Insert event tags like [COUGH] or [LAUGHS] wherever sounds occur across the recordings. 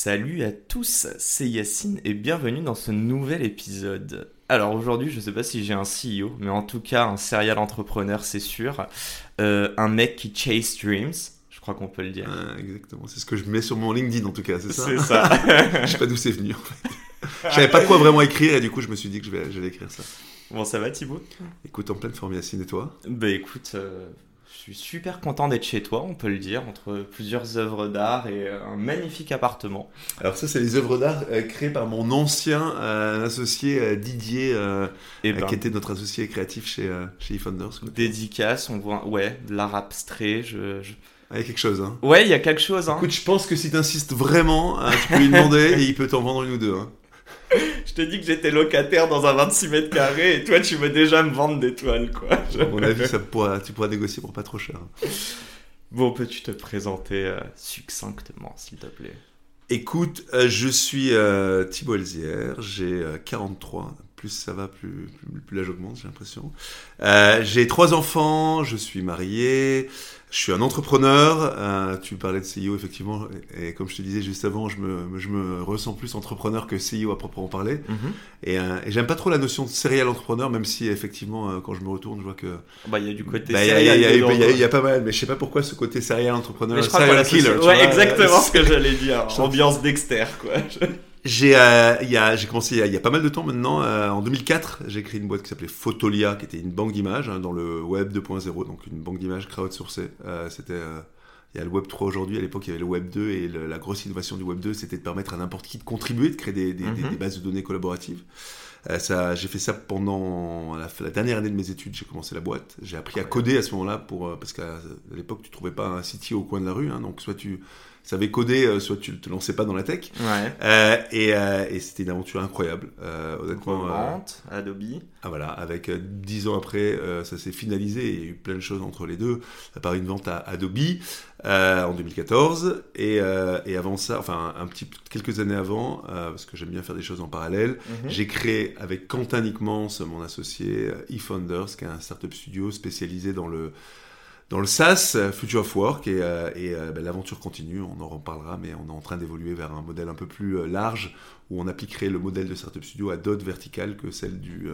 Salut à tous, c'est Yacine et bienvenue dans ce nouvel épisode. Alors aujourd'hui, je ne sais pas si j'ai un CEO, mais en tout cas un serial entrepreneur, c'est sûr. Euh, un mec qui chase dreams, je crois qu'on peut le dire. Ah, exactement, c'est ce que je mets sur mon LinkedIn en tout cas, c'est ça C'est ça. [LAUGHS] Je sais pas d'où c'est venu en fait. Je savais pas quoi vraiment écrire et du coup je me suis dit que je vais- j'allais écrire ça. bon, ça va Thibaut? Écoute, en pleine forme Yacine et toi? Bah écoute, euh, je suis super content d'être chez toi, on peut le dire, entre plusieurs œuvres d'art et euh, un magnifique appartement. Alors ça c'est les œuvres d'art euh, créées par mon ancien euh, associé Didier, euh, Et euh, ben, qui était notre associé créatif chez, euh, chez eFounders. dédicace, on voit, ouais, de l'art abstrait, je... je- Ah, il y a quelque chose hein. Ouais, il y a quelque chose, hein. Écoute, je pense que si t'insistes vraiment, hein, tu peux lui demander [LAUGHS] et il peut t'en vendre une ou deux. hein. Je t'ai dit que j'étais locataire dans un 26 mètres carrés et toi tu veux déjà me vendre des toiles quoi. À mon avis, ça pourra, tu pourras négocier pour pas trop cher. Bon, peux-tu te présenter euh, succinctement s'il te plaît? Écoute, euh, je suis euh, Thibaut Elzière, j'ai euh, 43, plus ça va, plus, plus, plus l'âge augmente, j'ai l'impression. Euh, j'ai trois enfants, je suis marié, je suis un entrepreneur, euh, tu parlais de CEO effectivement, et, et comme je te disais juste avant, je me, je me ressens plus entrepreneur que CEO à proprement parler, et, euh, et j'aime pas trop la notion de serial entrepreneur, même si effectivement, euh, quand je me retourne, je vois que... Bah, il y a du côté. Bah, il y y serial il y y a pas mal, mais je sais pas pourquoi ce côté serial entrepreneur, Mais je crois serial killer, Ouais, vois, exactement [LAUGHS] ce que j'allais dire. Ambiance Dexter quoi. J'ai euh, il y a- j'ai commencé il y, a, il y a pas mal de temps maintenant. euh, en 2004, j'ai créé une boîte qui s'appelait Photolia, qui était une banque d'images hein, dans le web 2.0, donc une banque d'images crowdsourcée. Euh, c'était euh, il y a le Web 3 aujourd'hui, à l'époque il y avait le Web 2 et le- la grosse innovation du Web 2 c'était de permettre à n'importe qui de contribuer, de créer des, des- des- Mhm. des bases de données collaboratives. Euh, ça, j'ai fait ça pendant la, la dernière année de mes études, j'ai commencé la boîte. J'ai appris à coder à ce moment-là pour, euh, parce qu'à l'époque tu trouvais pas un CTO au coin de la rue, hein, donc soit tu savais coder, euh, soit tu te lançais pas dans la tech. Ouais. Euh, et euh, et c'était une aventure incroyable, honnêtement. Revente, Adobe. ah, voilà, avec dix ans après, ça s'est finalisé. Il y a eu plein de choses entre les deux. À part une vente à Adobe en 2014, et, et avant ça, enfin un petit quelques années avant, parce que j'aime bien faire des choses en parallèle, Mhm. j'ai créé avec Quentin Nickmans, mon associé, eFounders, qui est un startup studio spécialisé dans le dans le SaaS, euh, Future of Work, et, euh, euh, ben, l'aventure continue, on en reparlera, mais on est en train d'évoluer vers un modèle un peu plus large, où on appliquerait le modèle de startup studio à d'autres verticales que celle du,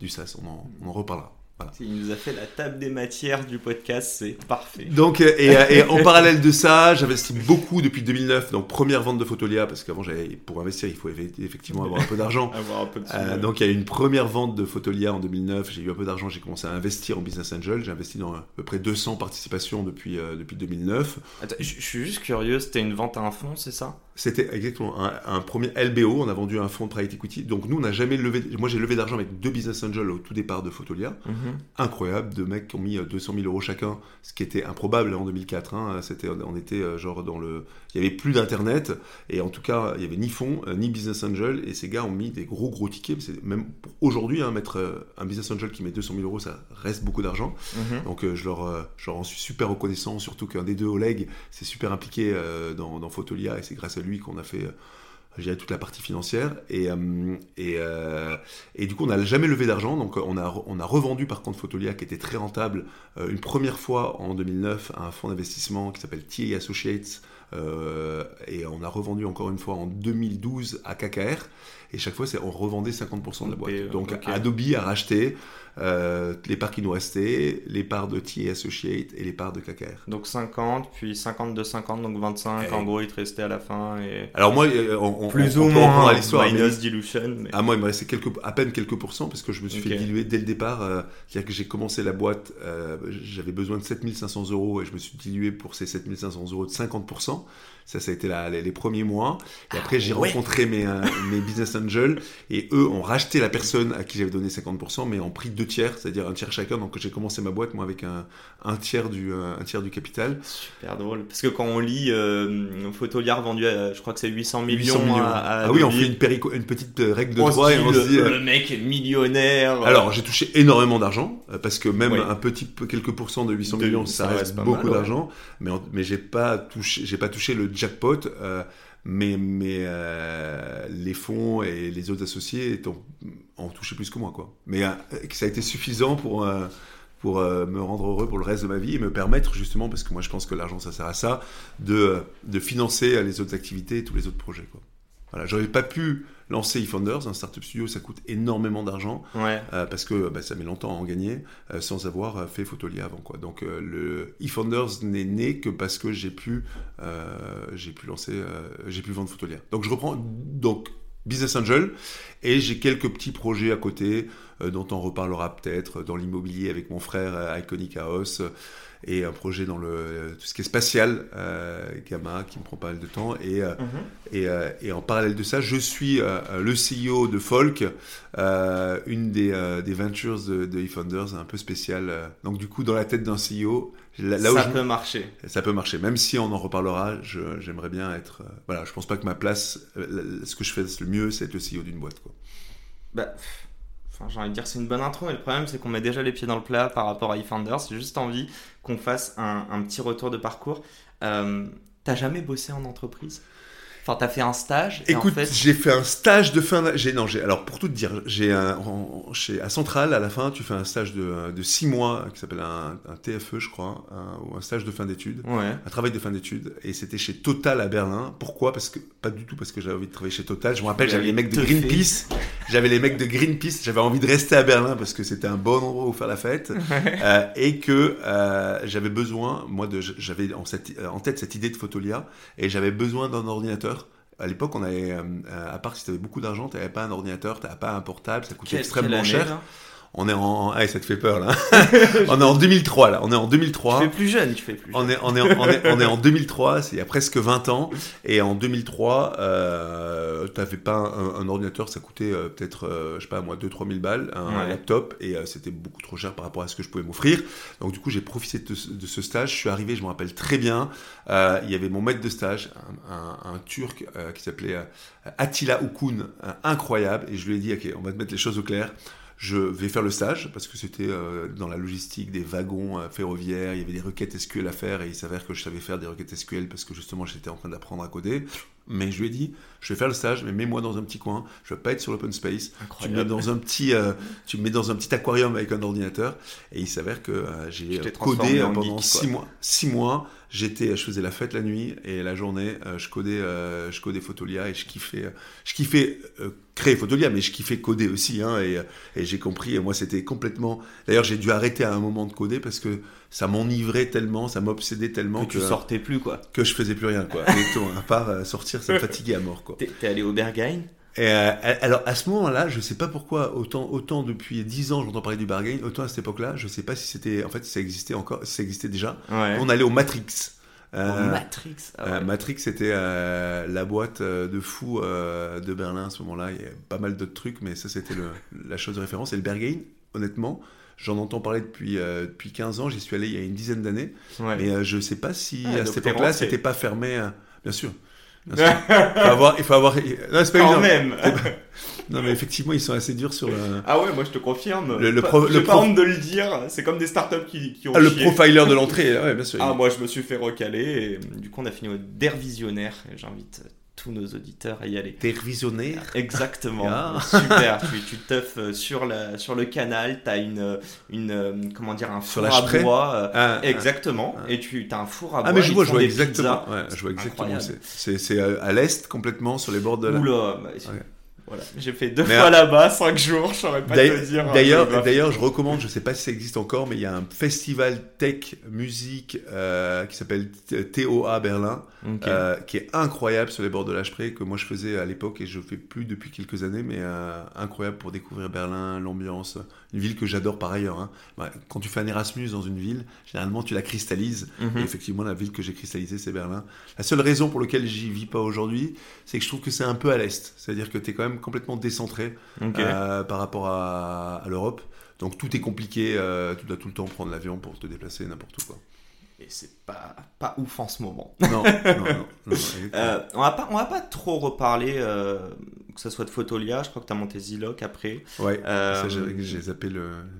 du SaaS. On on en reparlera. Voilà. Il nous a fait la table des matières du podcast, c'est parfait. Donc, et, et en parallèle de ça, j'investis beaucoup depuis 2009. Donc, première vente de Photolia, parce qu'avant, pour investir, il faut eff- effectivement avoir un peu d'argent. [LAUGHS] Avoir un peu de Euh, donc il y a eu une première vente de Photolia en 2009, j'ai eu un peu d'argent, j'ai commencé à investir en Business Angel, j'ai investi dans à peu près 200 participations depuis, euh, depuis 2009. Attends, je suis juste curieux, c'était une vente à un fonds, c'est ça? C'était exactement un, un premier LBO, on a vendu un fonds de private equity, donc nous on n'a jamais levé, moi j'ai levé d'argent avec deux Business Angels au tout départ de Photolia, incroyable, deux mecs qui ont mis euh, 200 000 euros chacun, ce qui était improbable en 2004, hein. C'était, on était euh, genre dans le... Il y avait plus d'internet, et en tout cas il y avait ni fonds, euh, ni Business Angel, et ces gars ont mis des gros gros tickets, c'est même aujourd'hui, hein, mettre euh, un Business Angel qui met 200 000 euros, ça reste beaucoup d'argent, Mhm. donc euh, je, leur, euh, je leur en suis super reconnaissant, surtout qu'un des deux, Oleg, s'est super impliqué euh, dans, dans Photolia, et c'est grâce à lui qu'on a fait... je dirais, toute la partie financière. Et, euh, et, euh, et du coup on n'a jamais levé d'argent. Donc on a, on a revendu par contre Photolia qui était très rentable euh, une première fois en 2009 à un fonds d'investissement qui s'appelle TA Associates euh, et on a revendu encore une fois en 2012 à KKR et chaque fois c'est on revendait 50% de la boîte. Donc. Adobe a racheté euh, les parts qui nous restaient les parts de TA Associates et les parts de KKR Donc 50, puis 50 de 50, donc 25. Eh. En gros, il te restait à la fin. Et... alors moi euh, on, on- Plus on- ou on moins à l'histoire mais- minus dilution. Mais... Ah, moi, il me restait quelques, à peine quelques pourcents parce que je me suis Ok. fait diluer dès le départ. euh, C'est-à-dire que j'ai commencé la boîte, euh, j'avais besoin de 7500 euros et je me suis dilué pour ces 7500 euros de 50%. Ça, ça a été la- les, les premiers mois. Et après, j'ai ouais. rencontré mes, euh, mes business angels et eux ont racheté la personne à qui j'avais donné 50%, mais en prix de deux tiers, c'est-à-dire un tiers chacun. Donc j'ai commencé ma boîte moi avec un, un tiers du un tiers du capital. Super drôle parce que quand on lit euh, Photoliar vendu à, je crois que c'est 800 millions, 800 millions. à, à ah oui, on 2000. fait une, périco- une petite euh, règle de trois et on se dit. euh, le mec est millionnaire. Alors, j'ai touché énormément d'argent, euh, parce que même un petit quelques pourcents de 800 De- millions, ça ça reste, beaucoup ouais. d'argent, mais, mais j'ai pas touché, j'ai pas touché le jackpot, euh, mais, mais euh, les fonds et les autres associés ont, ont touché plus que moi, quoi. Mais euh, ça a été suffisant pour, pour me rendre heureux pour le reste de ma vie et me permettre, justement, parce que moi je pense que l'argent ça sert à ça, de, de financer les autres activités et tous les autres projets, quoi. Voilà, j'aurais pas pu lancer eFounders, un startup studio, ça coûte énormément d'argent. Ouais. Euh, parce que bah, ça met longtemps à en gagner euh, sans avoir euh, fait Photolia avant quoi. Donc euh, le eFounders n'est né que parce que j'ai pu j'ai pu lancer j'ai pu vendre Photolia. Donc je reprends donc Business Angel et j'ai quelques petits projets à côté dont on reparlera peut-être dans l'immobilier avec mon frère Iconic House et un projet dans le euh, tout ce qui est spatial euh, Gamma qui me prend pas mal de temps et euh, Mhm. et, et en parallèle de ça, je suis le CEO de Folk, une des, des ventures de, de eFounders un peu spéciale. Donc du coup, dans la tête d'un CEO, là, là où ça je- peut marcher. ça peut marcher. Même si on en reparlera, j'aimerais bien être... euh, voilà, je pense pas que ma place, euh, ce que je fais le mieux, c'est être le CEO d'une boîte. Quoi. Bah, enfin, j'ai envie de dire c'est une bonne intro, mais le problème c'est qu'on met déjà les pieds dans le plat par rapport à eFounders. J'ai juste envie qu'on fasse un, petit retour de parcours. Euh, T'as jamais bossé en entreprise? Enfin, t'as fait un stage. Écoute, en fait, j'ai fait un stage de fin. J'ai non, j'ai alors pour tout te dire, j'ai un chez à Centrale à la fin, tu fais un stage de, de six mois qui s'appelle un, un TFE, je crois, un- ou un stage de fin d'études. Ouais. un travail de fin d'études et c'était chez Total à Berlin. Pourquoi? Parce que pas du tout parce que j'avais envie de travailler chez Total. Je me rappelle, j'avais les mecs de. Greenpeace. [LAUGHS] J'avais les mecs de Greenpeace. J'avais envie de rester à Berlin parce que c'était un bon endroit où faire la fête Euh, et que euh, j'avais besoin, moi, de, j'avais en, cette- en tête cette idée de Photolia et j'avais besoin d'un ordinateur. À l'époque, on avait, euh, à part si tu avais beaucoup d'argent, tu n'avais pas un ordinateur, tu n'avais pas un portable, ça coûtait extrêmement année, cher. On est en, ah, ça te fait peur là. [LAUGHS] [LAUGHS] on est en 2003 là. On est en 2003. Tu fais plus jeune, tu fais plus jeune. On est, on, est, on, est, on est en [LAUGHS] 2003, c'est il y a presque 20 ans. Et en 2003, euh, tu n'avais pas un, un ordinateur, ça coûtait euh, peut-être, euh, je sais pas moi, 2-3 000 balles, un Ouais. laptop, et euh, c'était beaucoup trop cher par rapport à ce que je pouvais m'offrir. Donc du coup, j'ai profité de, ce- de ce stage. Je suis arrivé, je me rappelle très bien, euh, il y avait mon maître de stage, un, Turc qui s'appelait Attila euh, incroyable, et je lui ai dit, ok, on va te mettre les choses au clair. Je vais faire le stage parce que c'était euh, dans la logistique des wagons euh, ferroviaires, il y avait des requêtes SQL à faire et il s'avère que je savais faire des requêtes SQL parce que justement j'étais en train d'apprendre à coder. Mais je lui ai dit, je vais faire le stage, mais mets-moi dans un petit coin, je vais pas être sur l'open space. Tu me mets dans un petit, euh, tu me mets dans un petit aquarium avec un ordinateur et il s'avère que euh, j'ai euh, codé euh, pendant geek, six mois. Six mois, j'étais, je faisais la fête la nuit et la journée, euh, je codais, je codais Photolia et je kiffais, je kiffais créer Photolia, mais je kiffais coder aussi. Hein, et et j'ai compris. Et moi, c'était complètement. D'ailleurs, j'ai dû arrêter à un moment de coder parce que ça m'enivrait tellement, ça m'obsédait tellement que que, tu sortais plus, quoi. que je faisais plus rien. Quoi. [LAUGHS] À part euh, sortir, ça me fatiguait à mort. Quoi. T'es allé au Berghain? Et, euh, alors à ce moment-là, je sais pas pourquoi autant autant depuis 10 ans j'entends parler du bargain, autant à cette époque-là, je sais pas si c'était en fait si ça existait encore, si ça existait déjà. Ouais. On allait au Matrix. Euh, Matrix. ah euh. Matrix, c'était euh, la boîte de fous de Berlin à ce moment-là. Il y a pas mal d'autres trucs, mais ça, c'était la chose de référence. Et le Berghain, honnêtement, j'en entends parler depuis, euh, depuis 15 ans. J'y suis allé il y a une dizaine d'années. Ouais. Mais euh, je sais pas si Ah, à cette époque-là, c'était pas fermé. euh, Bien sûr. Bien sûr. il [LAUGHS] faut avoir. Il faut avoir... Non, c'est pas Quand même. Non, mais effectivement, ils sont assez durs sur le. Ah ouais, moi je te confirme. Le- le pro- de le dire. C'est comme des startups qui, qui ont Ah, le profiler de l'entrée, ouais, bien sûr. Ah, moi je me suis fait recaler et du coup on a fini au Der Visionnaire j'invite tous nos auditeurs à y aller. T'es visionnaire. Exactement, [LAUGHS] Ah. super. tu, tu teufs euh, sur, la, sur le canal, t'as une, une, euh, comment dire, un Sur four la à bois. euh, Ah, ah. exactement, ah. et tu as un four à bois. Ah mais je vois, je vois. Ouais, je vois exactement. Incroyable. C'est à l'est complètement sur les bords de la. Oula, bah, Ouais. Voilà. J'ai fait deux Mais, fois euh, là-bas, cinq jours, je saurais pas te dire. hein, D'ailleurs, d'ailleurs, je recommande, je sais pas si ça existe encore, mais il y a un festival tech musique euh, qui s'appelle TOA Berlin, Ok. euh, qui est incroyable sur les bords de la Spree, que moi je faisais à l'époque et je fais plus depuis quelques années, mais euh, incroyable pour découvrir Berlin, l'ambiance, une ville que j'adore par ailleurs. hein. Bah, Quand tu fais un Erasmus dans une ville, généralement tu la cristallises. Mhm. Et effectivement, la ville que j'ai cristallisée, c'est Berlin. La seule raison pour laquelle j'y vis pas aujourd'hui, c'est que je trouve que c'est un peu à l'est. C'est-à-dire que tu es quand même complètement décentré euh, par rapport à, à l'Europe. Donc tout est compliqué, euh, tu dois tout le temps prendre l'avion pour te déplacer n'importe où. Quoi. Et c'est pas, pas ouf en ce moment. Non, non, non. non, [LAUGHS] Euh, on va pas, on va pas trop reparler, euh, que ce soit de Photolia, je crois que tu as monté Ziloc après. ouais, Euh, ça, j'ai zappé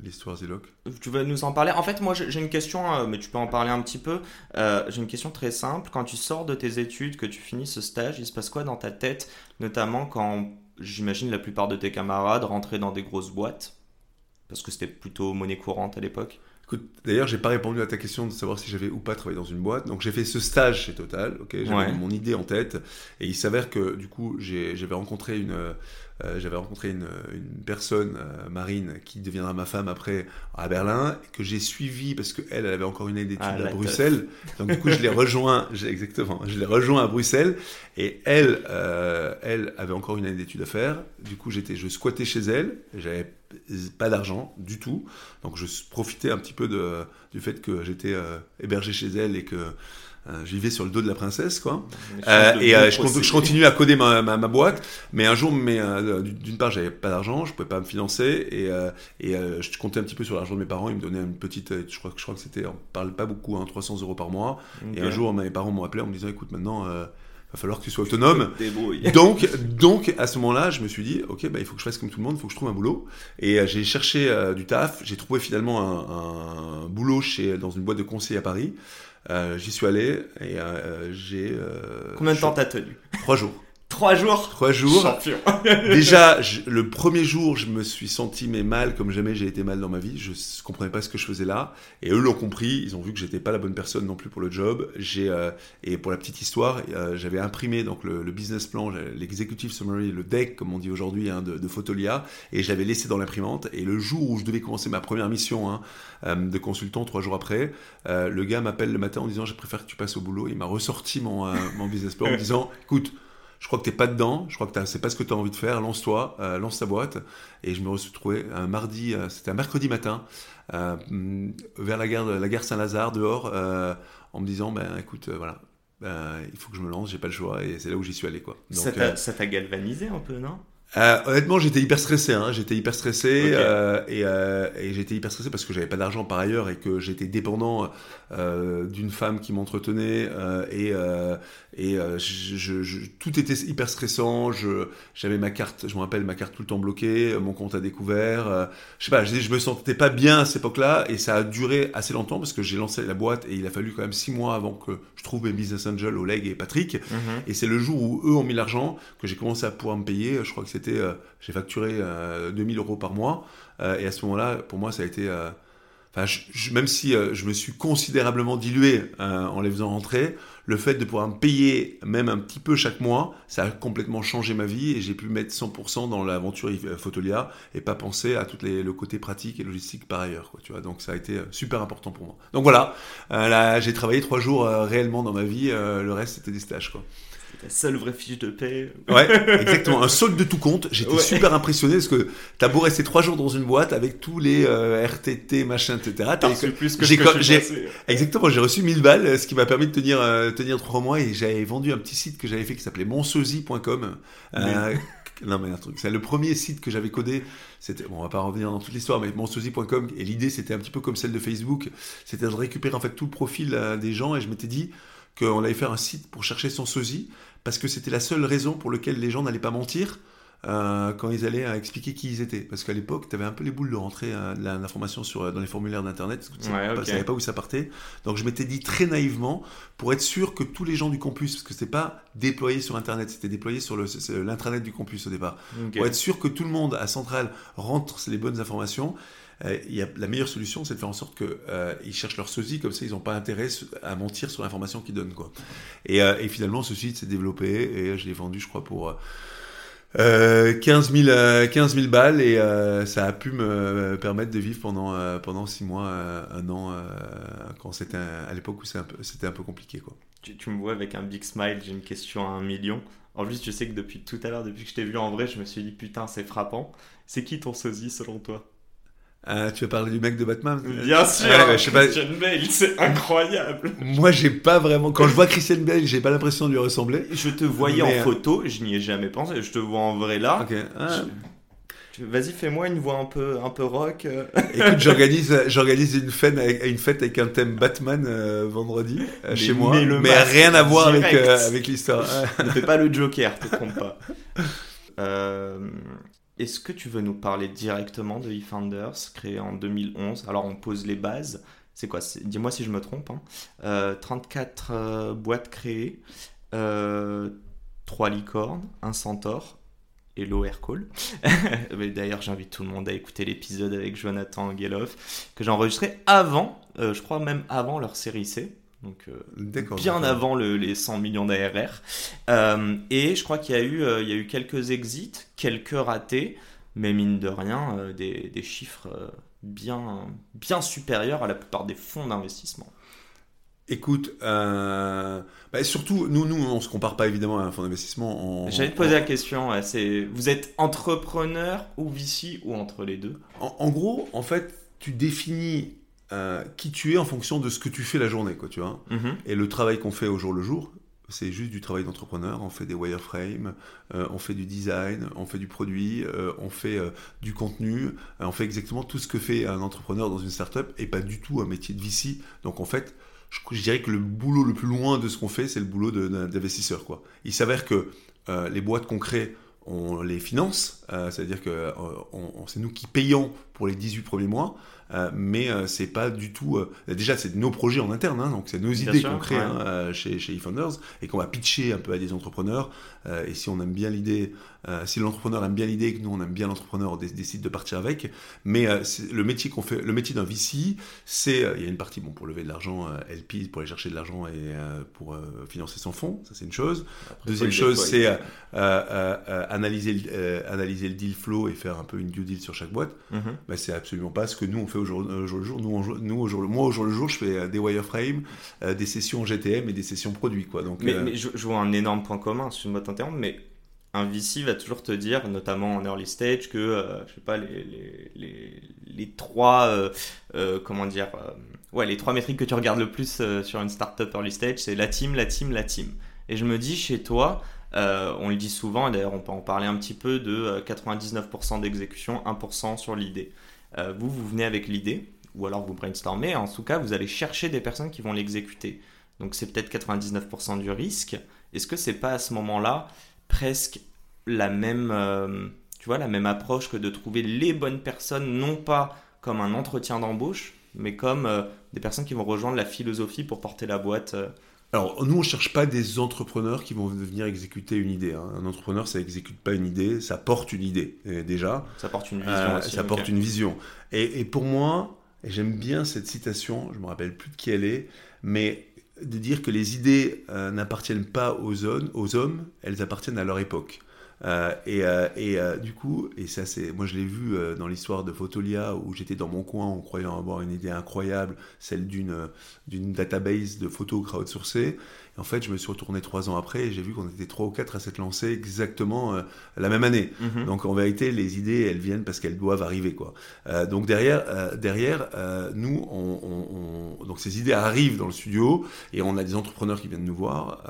l'histoire Ziloc. Tu veux nous en parler? En fait, moi j'ai j'ai une question, euh, mais tu peux en parler un petit peu. Euh, j'ai une question très simple. Quand tu sors de tes études, que tu finis ce stage, il se passe quoi dans ta tête? Notamment quand, j'imagine, la plupart de tes camarades rentraient dans des grosses boîtes? Parce que c'était plutôt monnaie courante à l'époque. D'ailleurs, j'ai pas répondu à ta question de savoir si j'avais ou pas travaillé dans une boîte. Donc, j'ai fait ce stage chez Total. Ok, j'avais Ouais. mon idée en tête, et il s'avère que du coup, j'avais rencontré une, euh, j'avais rencontré une, une personne, euh, Marine, qui deviendra ma femme après à Berlin, que j'ai suivie parce que elle, avait encore une année d'études Ah, à teuf. Bruxelles. Donc, du coup, je l'ai [LAUGHS] rejoint. Exactement, je l'ai rejoint à Bruxelles, et elle, euh, elle avait encore une année d'études à faire. Du coup, j'étais, je squattais chez elle. J'avais pas d'argent du tout. Donc je profitais un petit peu de, du fait que j'étais euh, hébergé chez elle et que euh, je vivais sur le dos de la princesse, quoi. Euh, et euh, je, je continue à coder ma, ma, ma boîte, mais un jour, mais, d'une part, j'avais pas d'argent, je pouvais pas me financer, et, et je comptais un petit peu sur l'argent de mes parents. Ils me donnaient une petite, je crois, que- je crois que c'était, on parle pas beaucoup, hein, 300 euros par mois. Et un jour, mes parents m'ont appelé en me disant, écoute, maintenant, va falloir que tu sois autonome. [LAUGHS] Donc, donc, à ce moment-là, je me suis dit, ok, bah, il faut que je fasse comme tout le monde, il faut que je trouve un boulot. Et euh, j'ai cherché euh, du taf. J'ai trouvé finalement un, un boulot chez, dans une boîte de conseil à Paris. Euh, J'y suis allé et euh, j'ai. euh, Combien de temps t'as tenu? Trois jours. Trois jours Trois jours. Champion. [LAUGHS] [LAUGHS] Déjà, je- le premier jour, je me suis senti mais mal comme jamais j'ai été mal dans ma vie. Je s- comprenais pas ce que je faisais là. Et eux l'ont compris. Ils ont vu que j'étais pas la bonne personne non plus pour le job. J'ai euh, et pour la petite histoire, euh, j'avais imprimé donc le, le business plan, l'executive summary, le deck comme on dit aujourd'hui hein, de, de Photolia, et je l'avais laissé dans l'imprimante. Et le jour où je devais commencer ma première mission hein, euh, de consultant, trois jours après, euh, le gars m'appelle le matin en disant je préfère que tu passes au boulot. Il m'a ressorti mon, euh, mon business plan en [LAUGHS] disant écoute je crois que t'es pas dedans, je crois que c'est pas ce que tu as envie de faire, lance-toi, euh, lance ta boîte. Et je me suis retrouvé un mardi, euh, c'était un mercredi matin, euh, vers la gare, de- la gare Saint-Lazare, dehors, en me disant, ben écoute, voilà, il faut que je me lance, j'ai pas le choix, et c'est là où j'y suis allé, quoi. Donc, ça t'a galvanisé un peu, non? Euh, honnêtement, j'étais hyper stressé. Hein. J'étais hyper stressé euh, et, euh, et j'étais hyper stressé parce que j'avais pas d'argent par ailleurs et que j'étais dépendant euh, d'une femme qui m'entretenait euh, et, euh, et euh, je, je- je- tout était hyper stressant. J'avais ma carte, je me rappelle ma carte tout le temps bloquée, mon compte à découvert. euh, je sais pas, je, je me sentais pas bien à cette époque-là et ça a duré assez longtemps parce que j'ai lancé la boîte et il a fallu quand même six mois avant que je trouve mes business angels, Oleg et Patrick. Et c'est le jour où eux ont mis l'argent que j'ai commencé à pouvoir me payer. Je crois que c'était, euh, j'ai facturé euh, 2000 euros par mois. Euh, et à ce moment-là, pour moi, ça a été. euh, même si euh, je me suis considérablement dilué euh, en les faisant rentrer, le fait de pouvoir me payer même un petit peu chaque mois, ça a complètement changé ma vie et j'ai pu mettre 100% dans l'aventure euh, Photolia et pas penser à tout le côté pratique et logistique par ailleurs. Donc ça a été euh, super important pour moi. Donc voilà, euh, là, j'ai travaillé trois jours euh, réellement dans ma vie, euh, le reste c'était des stages. Ta seule vraie fiche de paie. Ouais, [LAUGHS] exactement. Un solde de tout compte. J'étais Ouais. super impressionné parce que t'as beau rester trois jours dans une boîte avec tous les euh, RTT, machin, etc. T'as reçu plus que que j'ai-. Exactement, j'ai reçu 1000 balles, ce qui m'a permis de tenir, euh, tenir trois mois et j'avais vendu un petit site que j'avais fait qui s'appelait monsosie.com. Euh, [LAUGHS] non mais un truc, c'est le premier site que j'avais codé. C'était, bon, on va pas revenir dans toute l'histoire, mais monsosie.com et l'idée c'était un petit peu comme celle de Facebook, c'était de récupérer en fait tout le profil des gens et je m'étais dit qu'on allait faire un site pour chercher son sosie parce que c'était la seule raison pour laquelle les gens n'allaient pas mentir. euh, quand ils allaient euh, expliquer qui ils étaient. Parce qu'à l'époque, tu avais un peu les boules de rentrer euh, l'information sur, dans les formulaires d'Internet, parce que tu Ouais, savais, pas, ok. savais pas où ça partait. Donc je m'étais dit très naïvement, pour être sûr que tous les gens du campus, parce que c'était pas déployé sur Internet, c'était déployé sur l'intranet du campus au départ, pour être sûr que tout le monde à Centrale rentre les bonnes informations, euh, la meilleure solution, c'est de faire en sorte qu'ils cherchent leur sosie, comme ça ils n'ont pas intérêt à mentir sur l'information qu'ils donnent. Quoi. Et, euh, finalement, ce site s'est développé et je l'ai vendu, je crois, pour euh, euh, 15, 000, euh, 15 000 balles et euh, ça a pu me permettre de vivre pendant, euh, pendant 6 mois, euh, un an, euh, quand c'était à l'époque où c'était un peu compliqué. Quoi. Tu, tu me vois avec un big smile, j'ai une question à un million. En plus, je sais que depuis tout à l'heure, depuis que je t'ai vu en vrai, je me suis dit putain, c'est frappant. C'est qui ton sosie selon toi? Euh, tu as parlé du mec de Batman? Bien sûr, Ouais, ouais, je sais pas. Christian Bale, c'est incroyable. Moi, j'ai pas vraiment. Quand je vois Christian Bale, j'ai pas l'impression de lui ressembler. Je te voyais Mais, en euh, photo, je n'y ai jamais pensé. Je te vois en vrai là. Ah. Vas-y, fais-moi une voix un peu, un peu rock. [LAUGHS] Écoute, j'organise, j'organise une fête avec, une fête avec un thème Batman vendredi chez moi, mais, rien à voir avec, avec l'histoire. [LAUGHS] ne fais pas le Joker, te trompe pas. [LAUGHS] Est-ce que tu veux nous parler directement de eFounders, créé en 2011 Alors, on pose les bases. C'est quoi? Dis-moi si je me trompe. 34 hein. euh, euh, boîtes créées, 3 euh, licornes, un centaure et l'OR Call. [LAUGHS] D'ailleurs, j'invite tout le monde à écouter l'épisode avec Jonathan Geloff que j'ai enregistré avant, je crois même avant leur série C donc euh, bien avant les 100 millions d'ARR. Euh, et je crois qu'il y, a eu, euh, il y a eu quelques exits, quelques ratés, mais mine de rien, des, chiffres bien, bien supérieurs à la plupart des fonds d'investissement. Écoute, bah, surtout, nous, nous, on se compare pas évidemment à un fonds d'investissement. J'allais te poser la question, c'est, vous êtes entrepreneur ou VC ou entre les deux? En, gros, en fait, tu définis euh, qui tu es en fonction de ce que tu fais la journée, quoi, tu vois. Mhm. Et le travail qu'on fait au jour le jour, c'est juste du travail d'entrepreneur. On fait des wireframes, euh, on fait du design, on fait du produit, euh, on fait du contenu, on fait exactement tout ce que fait un entrepreneur dans une startup et pas du tout un métier de VC. Donc en fait, je, je dirais que le boulot le plus loin de ce qu'on fait, c'est le boulot d'investisseur, quoi. Il s'avère que les boîtes qu'on crée, on les finance, c'est-à-dire que c'est nous qui payons pour les 18 premiers mois. Euh, mais euh, c'est pas du tout. Euh, déjà, c'est nos projets en interne, hein, donc c'est nos idées qu'on crée hein, chez, chez eFounders et qu'on va pitcher un peu à des entrepreneurs. et si on aime bien l'idée, si l'entrepreneur aime bien l'idée et que nous on aime bien l'entrepreneur, on décide de partir avec. Mais le métier qu'on fait, le métier d'un VC, c'est il y a une partie bon pour lever de l'argent, LP pour aller chercher de l'argent et pour financer son fonds, ça c'est une chose. Deuxième chose, c'est analyser analyser le deal flow et faire un peu une due deal sur chaque boîte. Mm-hmm. Ben, c'est absolument pas ce que nous on fait au jour, le jour. Nous, nous au jour, moi, au jour le jour, je fais euh, des wireframes, euh, des sessions GTM et des sessions produits. Quoi. Donc, mais, euh, je, vois un énorme point commun, sur une boîte interne, mais un VC va toujours te dire, notamment en early stage, que je sais pas les, les, les, trois comment dire ouais les trois métriques que tu regardes le plus sur une startup early stage, c'est la team, la team, la team. Et je me dis chez toi, on le dit souvent, et d'ailleurs on peut en parler un petit peu de 99% d'exécution, 1% sur l'idée. Euh, vous, vous venez avec l'idée, ou alors vous brainstormez, en tout cas, vous allez chercher des personnes qui vont l'exécuter. Donc c'est peut-être 99% du risque. Est-ce que c'est pas à ce moment-là presque la même, euh, tu vois, la même approche que de trouver les bonnes personnes, non pas comme un entretien d'embauche, mais comme euh, des personnes qui vont rejoindre la philosophie pour porter la boîte alors, nous, on ne cherche pas des entrepreneurs qui vont venir exécuter une idée. Hein. Un entrepreneur, ça exécute pas une idée, ça porte une idée, déjà. Ça porte une vision euh, Ça porte une vision. Et, pour moi, j'aime bien cette citation, je me rappelle plus de qui elle est, mais de dire que les idées euh, n'appartiennent pas aux hommes, aux hommes, elles appartiennent à leur époque. Euh, et, euh, et euh, du coup, et ça c'est, moi je l'ai vu dans l'histoire de Photolia où j'étais dans mon coin en croyant avoir une idée incroyable, celle d'une d'une database de photos crowdsourcées en fait, je me suis retourné trois ans après et j'ai vu qu'on était trois ou quatre à s'être lancés exactement euh, la même année. Mhm. Donc en vérité, les idées, elles viennent parce qu'elles doivent arriver. quoi. Euh, donc derrière, euh, derrière nous, on, donc ces idées arrivent dans le studio et on a des entrepreneurs qui viennent nous voir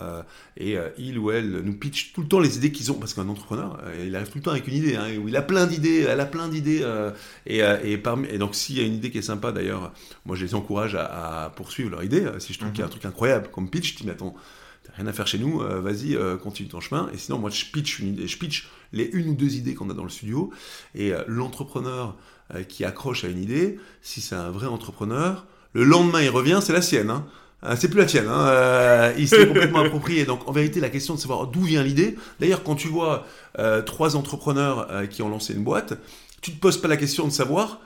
et il ou elle nous pitch tout le temps les idées qu'ils ont parce qu'un entrepreneur, il arrive tout le temps avec une idée. Hein, où il a plein d'idées, elle a plein d'idées et, et, parmi, et donc s'il y a une idée qui est sympa, d'ailleurs, moi je les encourage à, poursuivre leur idée. Si je trouve qu'il y a un mhm. truc incroyable comme pitch, tu t'as rien à faire chez nous, euh, vas-y, euh, continue ton chemin. Et sinon, moi, je pitch, une, je pitch les une ou deux idées qu'on a dans le studio. Et euh, l'entrepreneur qui accroche à une idée, si c'est un vrai entrepreneur, le lendemain, il revient, c'est la sienne. Hein. C'est plus la tienne, hein. il s'est complètement [LAUGHS] approprié. Donc en vérité, la question de savoir d'où vient l'idée. D'ailleurs, quand tu vois trois entrepreneurs qui ont lancé une boîte, tu te poses pas la question de savoir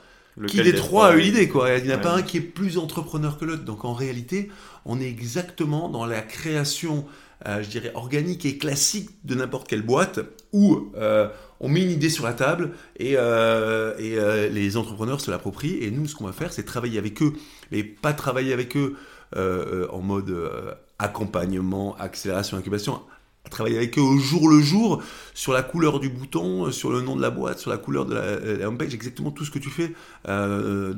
qui des trois a eu l'idée, quoi. Il n'y en a pas un qui est plus entrepreneur que l'autre. Donc en réalité, on est exactement dans la création, euh, je dirais, organique et classique de n'importe quelle boîte où euh, on met une idée sur la table et, euh, et les entrepreneurs se l'approprient. Et nous, ce qu'on va faire, c'est travailler avec eux, mais pas travailler avec eux en mode accompagnement, accélération, incubation travailler avec eux au jour le jour sur la couleur du bouton, sur le nom de la boîte, sur la couleur de la, homepage, exactement tout ce que tu fais. Euh,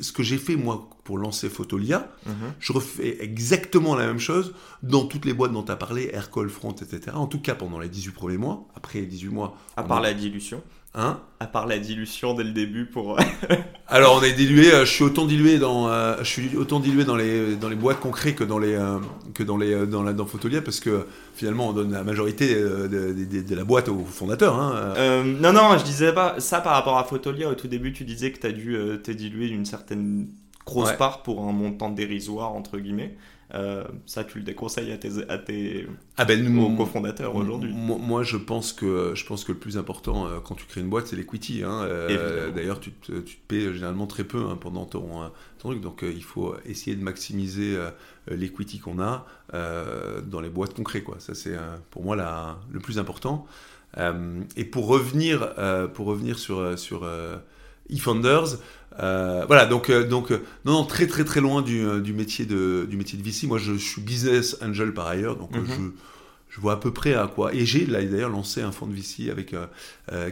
ce que j'ai fait moi pour lancer Photolia, mhm. je refais exactement la même chose dans toutes les boîtes dont tu as parlé, Aircall, Front, etc. En tout cas pendant les 18 premiers mois. Après les 18 mois. À part la dilution Hein À part la dilution dès le début pour. [LAUGHS] Alors on est dilué, euh, je suis autant dilué dans, euh, je suis autant dilué dans les dans les boîtes concrètes que dans les euh, que dans les dans la dans Photolia parce que finalement on donne la majorité de, de, de la boîte aux fondateurs. Hein. non non, je disais pas ça par rapport à Photolia. Au tout début, tu disais que tu as dû t'es dilué d'une certaine grosse part pour un montant dérisoire entre guillemets. Euh, ça, tu le déconseilles à tes, à tes ah ben, cofondateurs aujourd'hui moi, je pense que je pense que le plus important euh, quand tu crées une boîte, c'est l'equity. Hein. Euh, d'ailleurs, tu te, tu te, payes généralement très peu hein, pendant ton, ton, truc, donc il faut essayer de maximiser l'equity qu'on a dans les boîtes concrètes. Quoi. Ça, c'est pour moi la, le plus important. et pour revenir, pour revenir sur sur eFounders, euh, voilà, donc, euh, donc euh, non, non, très très très loin du, du, métier, de, du métier de VC. Moi, je, suis business angel par ailleurs, donc mhm. je, je, vois à peu près à quoi. Et j'ai d'ailleurs lancé un fonds de VC avec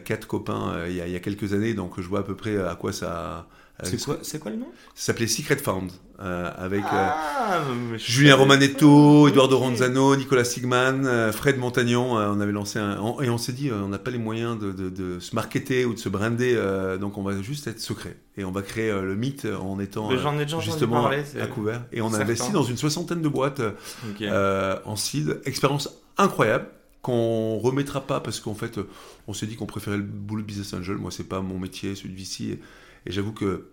quatre copains il y, a, il, y a, quelques années, donc je vois à peu près à quoi ça, c'est quoi, c'est quoi le nom? Ça s'appelait Secret Found, euh, avec ah, Julien Romanetto, Eduardo Ronzano, Nicolas Sigman, Fred Montagnon. on avait lancé un. et on s'est dit, on n'a pas les moyens de, de, se marketer ou de se brander, donc on va juste être secret. Et on va créer le mythe en étant justement à couvert. Et on a investi dans une soixantaine de boîtes en seed. Expérience incroyable qu'on remettra pas parce qu'en fait, on s'est dit qu'on préférait le boulot de business angel. Moi, c'est pas mon métier, celui de VC. Et j'avoue que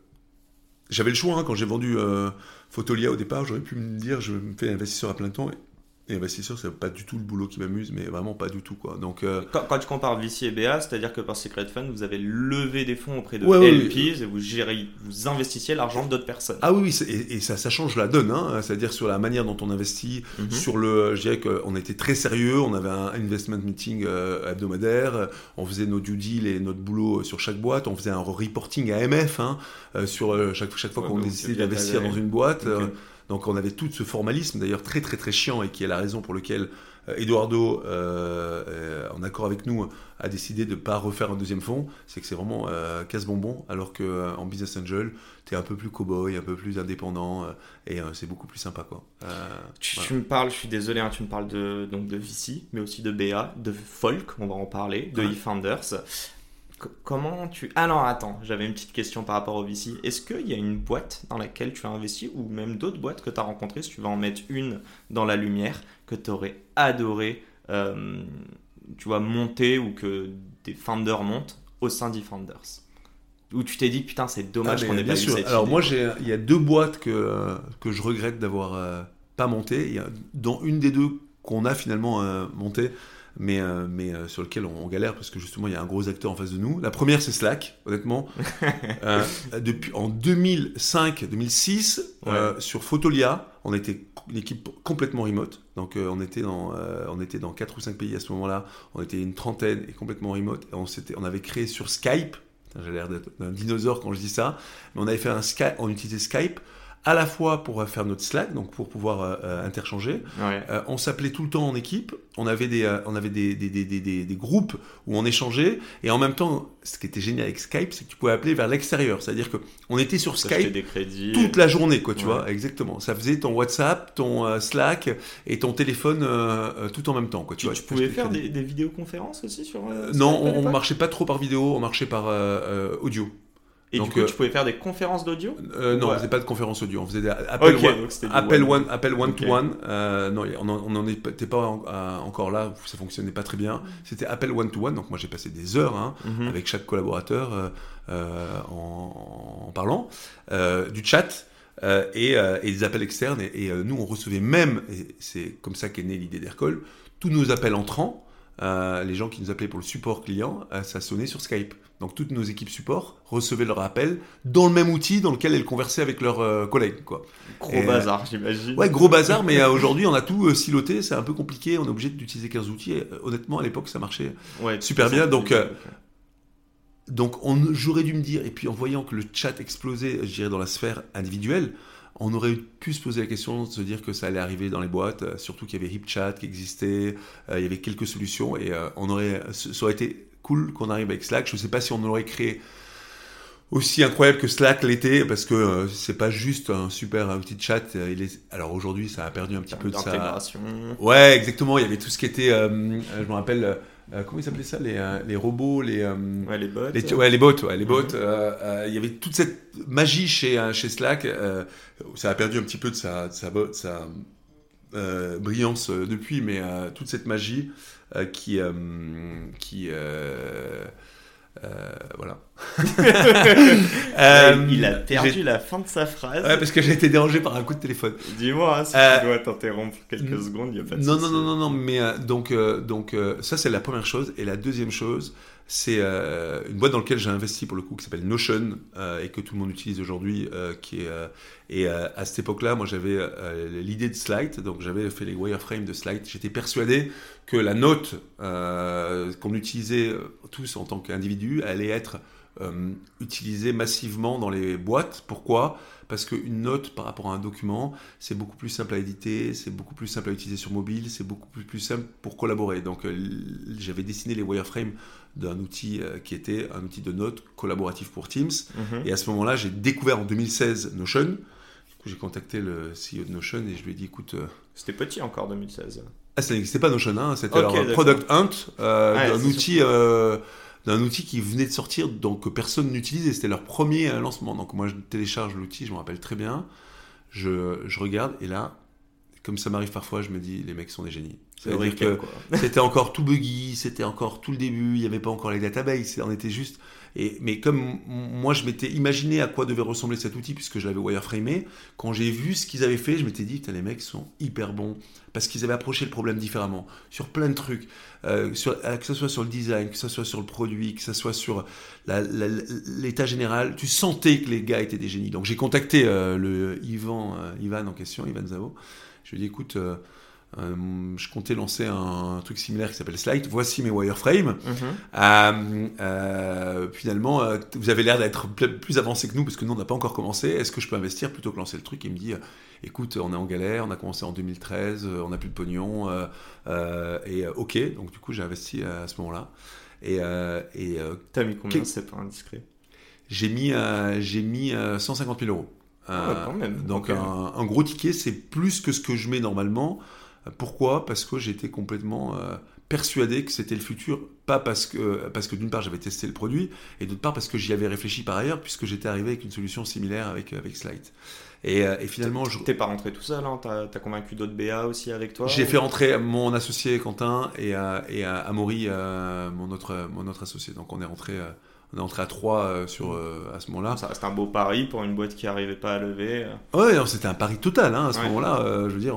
j'avais le choix hein, quand j'ai vendu euh, Photolia au départ. J'aurais pu me dire, je me fais investisseur à plein temps. Et investisseur, c'est pas du tout le boulot qui m'amuse, mais vraiment pas du tout. Quoi. Donc, euh, quand, tu compares VC et BA, c'est-à-dire que par Secret Fund, vous avez levé des fonds auprès de LPs et vous gérez, vous investissiez l'argent d'autres personnes. Ah oui, et, ça, ça change la donne, hein. c'est-à-dire sur la manière dont on investit, mhm. sur le, je dirais qu'on était très sérieux, on avait un investment meeting euh, hebdomadaire, on faisait nos due deals et notre boulot sur chaque boîte, on faisait un reporting à MF hein, euh, sur chaque, chaque fois qu'on décidait d'investir dans une boîte. Donc on avait tout ce formalisme, d'ailleurs très très très chiant, et qui est la raison pour laquelle euh, Eduardo, euh, euh, en accord avec nous, a décidé de ne pas refaire un deuxième fonds, c'est que c'est vraiment casse-bonbon, alors qu'en Business Angel, tu es un peu plus cow-boy, un peu plus indépendant, et c'est beaucoup plus sympa. Quoi. tu, me parles, je suis désolé, hein, tu me parles de, donc de VC, mais aussi de BA, de Folk, on va en parler, de eFounders comment tu... Ah non, attends, j'avais une petite question par rapport au VC. Est-ce qu'il y a une boîte dans laquelle tu as investi ou même d'autres boîtes que tu as rencontrées, si tu vas en mettre une dans la lumière, que tu aurais adoré, euh, tu vois, monter ou que des founders montent au sein d'eFounders? Où tu t'es dit, putain, c'est dommage ah, qu'on ait pas sûr. cette Alors moi, il y a deux boîtes que, que je regrette d'avoir euh, pas montées, dont une des deux qu'on a finalement euh, montée mais, euh, mais euh, sur lequel on, galère parce que justement il y a un gros acteur en face de nous. La première c'est Slack, honnêtement. [LAUGHS] Euh, depuis, en 2005-2006, sur Photolia, on était une équipe complètement remote. Donc on, était dans, on était dans 4 ou 5 pays à ce moment-là. On était une trentaine et complètement remote. Et on, on avait créé sur Skype. J'ai l'air d'un dinosaure quand je dis ça. Mais on avait fait un Skype, on utilisait Skype à la fois pour faire notre Slack, donc pour pouvoir euh, euh, interchanger. Euh, on s'appelait tout le temps en équipe. On avait des, on avait des, des, des, des, groupes où on échangeait. Et en même temps, ce qui était génial avec Skype, c'est que tu pouvais appeler vers l'extérieur. C'est-à-dire que on était sur Skype toute la journée, quoi, tu vois. Exactement. Ça faisait ton WhatsApp, ton Slack et ton téléphone tout en même temps, quoi. Tu, tu, pouvais faire des, vidéoconférences aussi sur. non, on, on marchait pas trop par vidéo, on marchait par audio. Et donc, du coup, tu pouvais faire des conférences d'audio euh, Non, on faisait pas de conférences audio. On faisait des appels one, appel one, to one. Euh, non, on n'en était pas encore là. Ça fonctionnait pas très bien. C'était appel one to one. Donc moi, j'ai passé des heures hein, mhm. avec chaque collaborateur euh, en, parlant du chat. Et, des appels externes. Et, nous, on recevait même, et c'est comme ça qu'est née l'idée d'Aircall, tous nos appels entrants, les gens qui nous appelaient pour le support client, ça sonnait sur Skype. Donc toutes nos équipes support recevaient leur appel dans le même outil dans lequel elles conversaient avec leurs euh, collègues. Quoi. Gros bazar, j'imagine. Ouais, gros bazar, mais euh, aujourd'hui on a tout euh, siloté, c'est un peu compliqué, on est obligé d'utiliser 15 outils. Et, honnêtement, à l'époque ça marchait super bien. Donc, donc j'aurais dû me dire, et puis en voyant que le chat explosait, je dirais, dans la sphère individuelle, on aurait pu se poser la question de se dire que ça allait arriver dans les boîtes, surtout qu'il y avait HipChat qui existait, il y avait quelques solutions, et on aurait, ça aurait été cool qu'on arrive avec Slack. Je ne sais pas si on aurait créé aussi incroyable que Slack l'était, parce que euh, c'est pas juste un super outil de chat. Euh, il est... Alors aujourd'hui, ça a perdu un petit peu de sa. Ouais, exactement. Il y avait tout ce qui était, euh, je me rappelle, comment ils s'appelaient ça les, les robots, les. ouais, les bots. Les, ouais, les bots, ouais, les bots. Mhm. Il y avait toute cette magie chez, chez Slack. ça a perdu un petit peu de sa, de sa, sa brillance depuis, mais toute cette magie qui. qui euh, voilà. [LAUGHS] Euh, il a perdu la fin de sa phrase. Ouais, parce que j'ai été dérangé par un coup de téléphone. Dis-moi hein, si euh, tu dois t'interrompre quelques secondes, il n'y a pas de non, non, non, non, non, mais donc, donc ça c'est la première chose. Et la deuxième chose, c'est une boîte dans laquelle j'ai investi pour le coup qui s'appelle Notion et que tout le monde utilise aujourd'hui. qui est, et à cette époque-là, moi j'avais l'idée de Slide, donc j'avais fait les wireframes de Slide. J'étais persuadé que la note qu'on utilisait tous en tant qu'individu allait être euh, utilisée massivement dans les boîtes. Pourquoi? Parce qu'une note par rapport à un document, c'est beaucoup plus simple à éditer, c'est beaucoup plus simple à utiliser sur mobile, c'est beaucoup plus, simple pour collaborer. Donc euh, j'avais dessiné les wireframes d'un outil euh, qui était un outil de notes collaboratif pour Teams. Mhm. Et à ce moment-là, j'ai découvert en 2016 Notion. Du coup, j'ai contacté le CEO de Notion et je lui ai dit, écoute... C'était petit encore 2016. Ah, ça n'existait pas Notion, hein, c'était okay, Product Hunt, un outil d'un outil qui venait de sortir, donc que personne n'utilisait. C'était leur premier euh, lancement. Donc moi, je télécharge l'outil, je me rappelle très bien. Je, je regarde et là, comme ça m'arrive parfois, je me dis, les mecs sont des génies. C'est-à-dire que c'était encore tout buggy, c'était encore tout le début, il n'y avait pas encore les databases, on était juste mais comme moi, je m'étais imaginé à quoi devait ressembler cet outil, puisque je l'avais wireframé, quand j'ai vu ce qu'ils avaient fait, je m'étais dit, les mecs sont hyper bons, parce qu'ils avaient approché le problème différemment, sur plein de trucs, euh, euh, que ce soit sur le design, que ce soit sur le produit, que ce soit sur l'état général, tu sentais que les gars étaient des génies. Donc j'ai contacté euh, le Ivan, Ivan en question, Ivan Zavo, je lui ai dit, écoute, euh, je comptais lancer un, truc similaire qui s'appelle Slide. Voici mes wireframes. Mhm. Euh, euh, finalement, vous avez l'air d'être plus avancé que nous parce que nous, on n'a pas encore commencé. Est-ce que je peux investir plutôt que lancer le truc? Il me dit écoute, on est en galère, on a commencé en 2013, on n'a plus de pognon. et ok, donc du coup, j'ai investi à ce moment-là. Et, et t'as mis combien? C'est pas indiscret. J'ai mis, j'ai mis 150 000 euros. Ah même. Donc un, un, gros ticket, c'est plus que ce que je mets normalement. Pourquoi? Parce que j'étais complètement euh, persuadé que c'était le futur, pas parce que, parce que d'une part j'avais testé le produit, et d'autre part parce que j'y avais réfléchi par ailleurs, puisque j'étais arrivé avec une solution similaire avec, avec Slide. Et, euh, et finalement, je... T'es pas rentré tout seul, hein t'as as convaincu d'autres BA aussi avec toi J'ai fait rentrer mon associé Quentin et, et Amaury, euh, mon, autre, mon autre associé. Donc on est rentré on est entré à 3 euh, sur, euh, à ce moment-là. Ça reste un beau pari pour une boîte qui n'arrivait pas à lever. Ouais, c'était un pari total hein, à ce moment-là. Euh, je veux dire,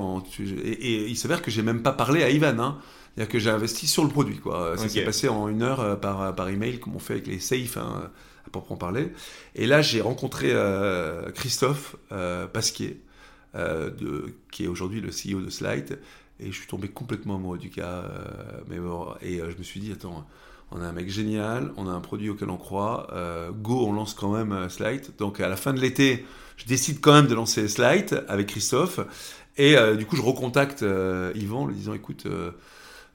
et, il s'avère que j'ai même pas parlé à Ivan. Hein. C'est-à-dire que j'ai investi sur le produit. Quoi. Ça s'est passé en une heure par, par email, comme on fait avec les safe, hein, à proprement parler. Et là, j'ai rencontré Christophe Pasquier, de, qui est aujourd'hui le CEO de Slide. Et je suis tombé complètement amoureux du cas. mais, et je me suis dit, attends on a un mec génial, on a un produit auquel on croit. Euh, go, on lance quand même euh, Slide. Donc à la fin de l'été, je décide quand même de lancer Slide avec Christophe. Et euh, du coup, je recontacte Yvan en lui disant écoute,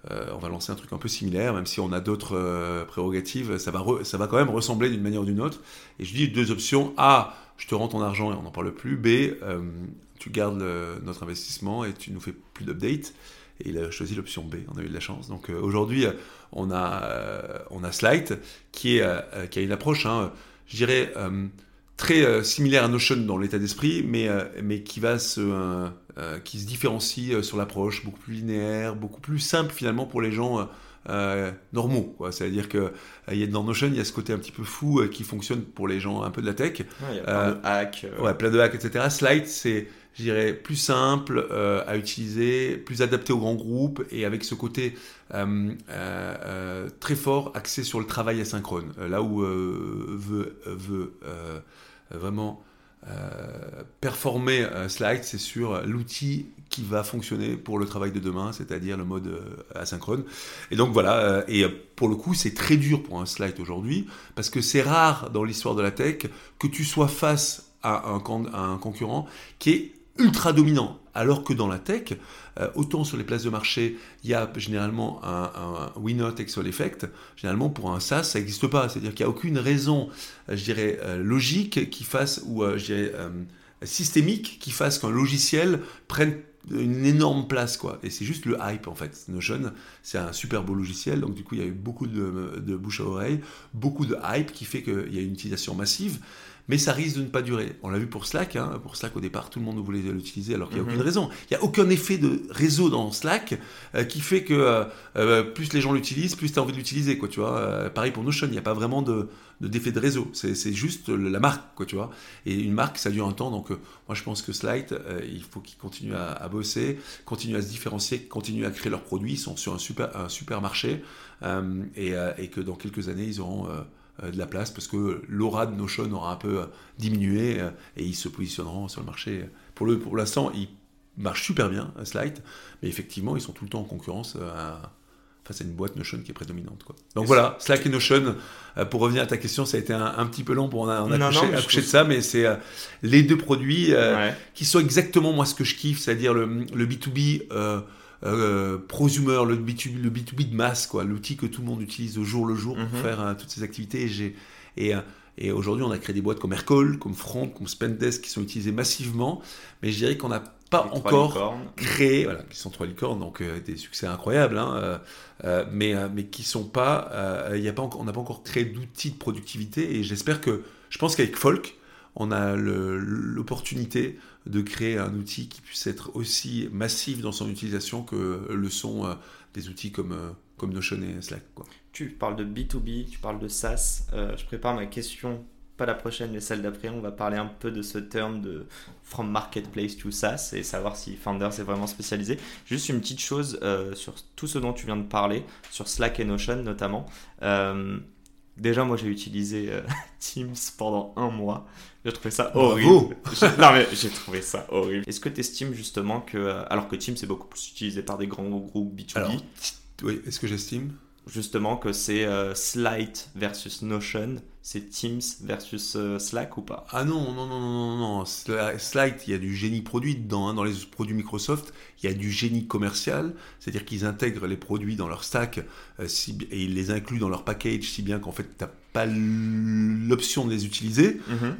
on va lancer un truc un peu similaire, même si on a d'autres prérogatives, ça va, quand même ressembler d'une manière ou d'une autre. Et je dis deux options A, je te rends ton argent et on n'en parle plus. B, tu gardes notre investissement et tu nous fais plus d'updates. Et il a choisi l'option B. On a eu de la chance. Donc aujourd'hui, on a, euh, on a Slide qui, est, euh, qui a une approche, hein, je dirais, euh, très similaire à Notion dans l'état d'esprit, mais, mais qui, va se, qui se différencie sur l'approche, beaucoup plus linéaire, beaucoup plus simple finalement pour les gens. normaux. C'est-à-dire que dans Notion, il y a ce côté un petit peu fou qui fonctionne pour les gens un peu de la tech. il y a plein de hacks. Ouais, plein de hacks, etc. Slide, c'est je dirais, plus simple euh, à utiliser, plus adapté aux grands groupes et avec ce côté euh, euh, très fort axé sur le travail asynchrone. là où veut, vraiment performer Slide, c'est sur l'outil qui va fonctionner pour le travail de demain, c'est-à-dire le mode asynchrone. Et donc voilà, et pour le coup, c'est très dur pour un Slide aujourd'hui, parce que c'est rare dans l'histoire de la tech que tu sois face à un concurrent qui est ultra dominant. Alors que dans la tech, euh, autant sur les places de marché, il y a généralement un, un win-not excel effect. Généralement, pour un SaaS, ça n'existe pas. C'est-à-dire qu'il n'y a aucune raison, euh, je dirais, euh, logique qui fasse, ou je dirais, systémique qui fasse qu'un logiciel prenne une énorme place, quoi. Et c'est juste le hype, en fait. Notion, c'est un super beau logiciel, donc du coup, il y a eu beaucoup de, de bouche à oreille, beaucoup de hype qui fait qu'il y a une utilisation massive mais ça risque de ne pas durer. On l'a vu pour Slack, hein. pour Slack au départ, tout le monde voulait l'utiliser alors qu'il n'y a aucune mhm. raison. Il n'y a aucun effet de réseau dans Slack euh, qui fait que euh, euh, plus les gens l'utilisent, plus tu as envie de l'utiliser. Quoi, tu vois pareil pour Notion, il n'y a pas vraiment de, d'effet de, réseau. C'est, juste la marque, quoi, tu vois. Et une marque, ça dure un temps. Donc moi, je pense que Slack, il faut qu'ils continuent à, bosser, continuent à se différencier, continuent à créer leurs produits. Ils sont sur un super, un super marché et, et, que dans quelques années, ils auront euh, de la place parce que l'aura de Notion aura un peu euh, diminué euh, et ils se positionneront sur le marché. Pour l'instant, pour l'instant, ils marchent super bien, Slide, mais effectivement, ils sont tout le temps en concurrence face à une boîte Notion qui est prédominante. Quoi. Donc voilà, Slack et Notion, pour revenir à ta question, ça a été un, petit peu long pour en, accoucher, de ça, mais c'est les deux produits qui sont exactement moi ce que je kiffe, c'est-à-dire le, le B2B euh, prosumer, le B2B, le B2B de masse, quoi, l'outil que tout le monde utilise au jour le jour pour mhm. faire euh, toutes ces activités. Et, euh, et, aujourd'hui, on a créé des boîtes comme Aircall, comme Front, comme Spendesk qui sont utilisées massivement, mais je dirais qu'on n'a pas encore créé, voilà, qui sont trois licornes, donc des succès incroyables, hein, mais, mais qui sont pas, y a pas on n'a pas encore créé d'outils de productivité, et j'espère que, je pense qu'avec Folk, on a l'opportunité de créer un outil qui puisse être aussi massif dans son utilisation que le sont euh, des outils comme, euh, comme Notion et Slack. Tu parles de B2B, tu parles de SaaS. Euh, je prépare ma question, pas la prochaine, mais celle d'après. On va parler un peu de ce terme de From Marketplace to SaaS et savoir si Founders est vraiment spécialisé. Juste une petite chose sur tout ce dont tu viens de parler, sur Slack et Notion notamment. Déjà, moi, j'ai utilisé [LAUGHS] Teams pendant un mois. J'ai trouvé ça horrible. non mais j'ai trouvé ça horrible. Est-ce que tu estimes justement que, euh, alors que Teams est beaucoup plus utilisé par des grands groupes B2B, oui, est-ce que j'estime? Justement que c'est euh, Slide versus Notion, c'est Teams versus euh, Slack ou pas? Ah non, non, non, non, non, non. Slide, il y a du génie produit dedans. Hein. Dans les produits Microsoft, il y a du génie commercial, c'est-à-dire qu'ils intègrent les produits dans leur stack et ils les incluent dans leur package, si bien qu'en fait, tu n'as pas l'option de les utiliser. Mhm.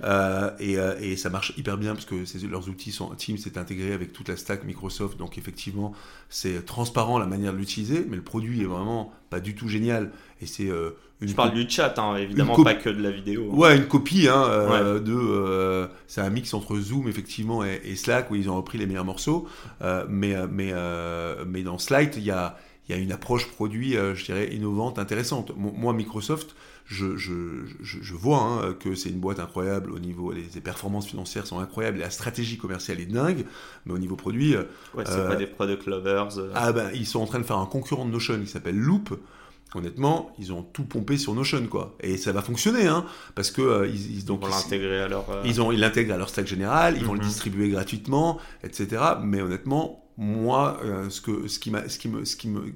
et, et, ça marche hyper bien parce que leurs outils sont Teams est intégré avec toute la stack Microsoft, donc effectivement, c'est transparent la manière de l'utiliser, mais le produit est vraiment pas du tout génial. Et c'est euh. Je parle du chat, hein, évidemment, pas que de la vidéo. Ouais, une copie hein, euh, de. Euh, c'est un mix entre Zoom effectivement et, Slack où ils ont repris les meilleurs morceaux. mais mais mais dans Slide, il y a y a une approche produit, je dirais, innovante, intéressante. Moi, Microsoft, je, je, je, vois hein, que c'est une boîte incroyable au niveau, les, performances financières sont incroyables, la stratégie commerciale est dingue, mais au niveau produit... Euh, ouais, c'est pas euh, des product lovers. Euh. Ah ben, ils sont en train de faire un concurrent de Notion qui s'appelle Loop. Honnêtement, ils ont tout pompé sur Notion, quoi. Et ça va fonctionner, hein, parce que ils, donc, vont l'intégrer à leur. Ils ont, ils l'intègrent à leur stack général, ils vont le mhm. distribuer gratuitement, etc. Mais honnêtement, moi, ce que, ce qui m'a, ce qui me, ce qui me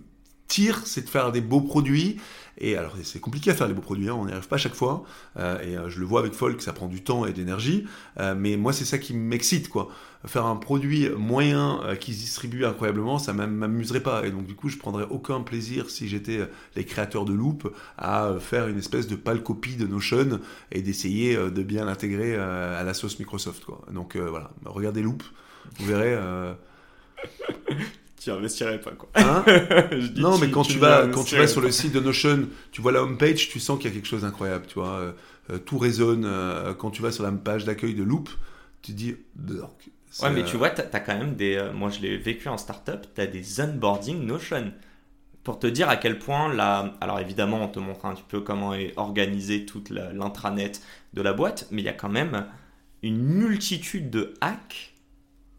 tire, c'est de faire des beaux produits et alors, c'est compliqué à faire les beaux produits, hein, on n'y arrive pas à chaque fois. Euh, et euh, je le vois avec Folk, ça prend du temps et de l'énergie. Euh, mais moi, c'est ça qui m'excite, quoi. Faire un produit moyen qui se distribue incroyablement, ça m'amuserait pas. Et donc, du coup, je prendrais aucun plaisir si j'étais les créateurs de Loop à faire une espèce de pâle copie de Notion et d'essayer de bien l'intégrer à la sauce Microsoft, quoi. Donc, voilà, regardez Loop, vous verrez [LAUGHS] tu investirais pas quoi. Hein [LAUGHS] non, mais quand tu, vas quand tu vas sur le site de Notion, tu vois la homepage, tu sens qu'il y a quelque chose d'incroyable, tu vois, euh, euh, tout résonne. Euh, quand tu vas sur la page d'accueil de Loop, tu te dis Ouais, mais tu vois, tu as, quand même des. moi, je l'ai vécu en startup, tu as des onboarding Notion. Pour te dire à quel point là. Alors, évidemment, on te montre un petit peu comment est organisée toute l'intranet de la boîte, mais il y a quand même une multitude de hacks